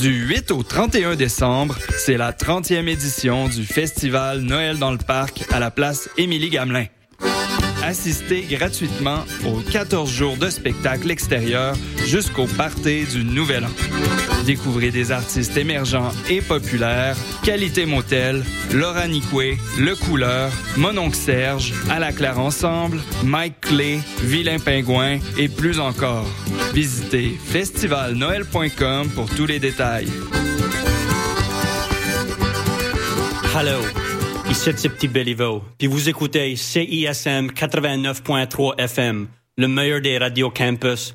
Du 8 au 31 décembre, c'est la 30e édition du festival Noël dans le parc à la place Émilie Gamelin. Assistez gratuitement aux 14 jours de spectacle extérieur jusqu'au party du Nouvel An. Découvrez des artistes émergents et populaires, Qualité Motel, Laura Nicoué, Le Couleur, Mononcle Serge, À la Claire Ensemble, Mike Clay, Vilain Pingouin et plus encore. Visitez festivalnoël.com pour tous les détails. Hello, ici c'est Petit Béliveau, puis vous écoutez CISM 89.3 FM, le meilleur des radios campus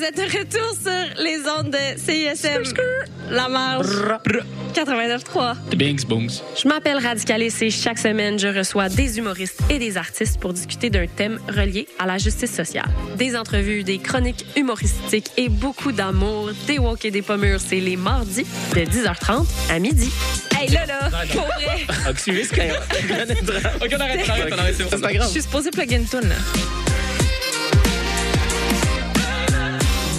Vous êtes de retour sur les ondes de CISM. La marge. 89.3. Bings, bongs. Je m'appelle Radicalis et chaque semaine, je reçois des humoristes et des artistes pour discuter d'un thème relié à la justice sociale. Des entrevues, des chroniques humoristiques et beaucoup d'amour, des walk et des pommures. C'est les mardis de 10h30 à midi. Hey, là, là, pour vrai. Activiste, Ok, on arrête, on arrête, on arrête, c'est bon. C'est pas grave. Je suis supposée plug une toune,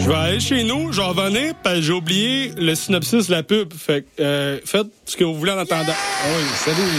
Je vais aller chez nous, je vais revenir, parce que j'ai oublié le synopsis de la pub. Fait euh, faites ce que vous voulez en attendant. Oui, salut.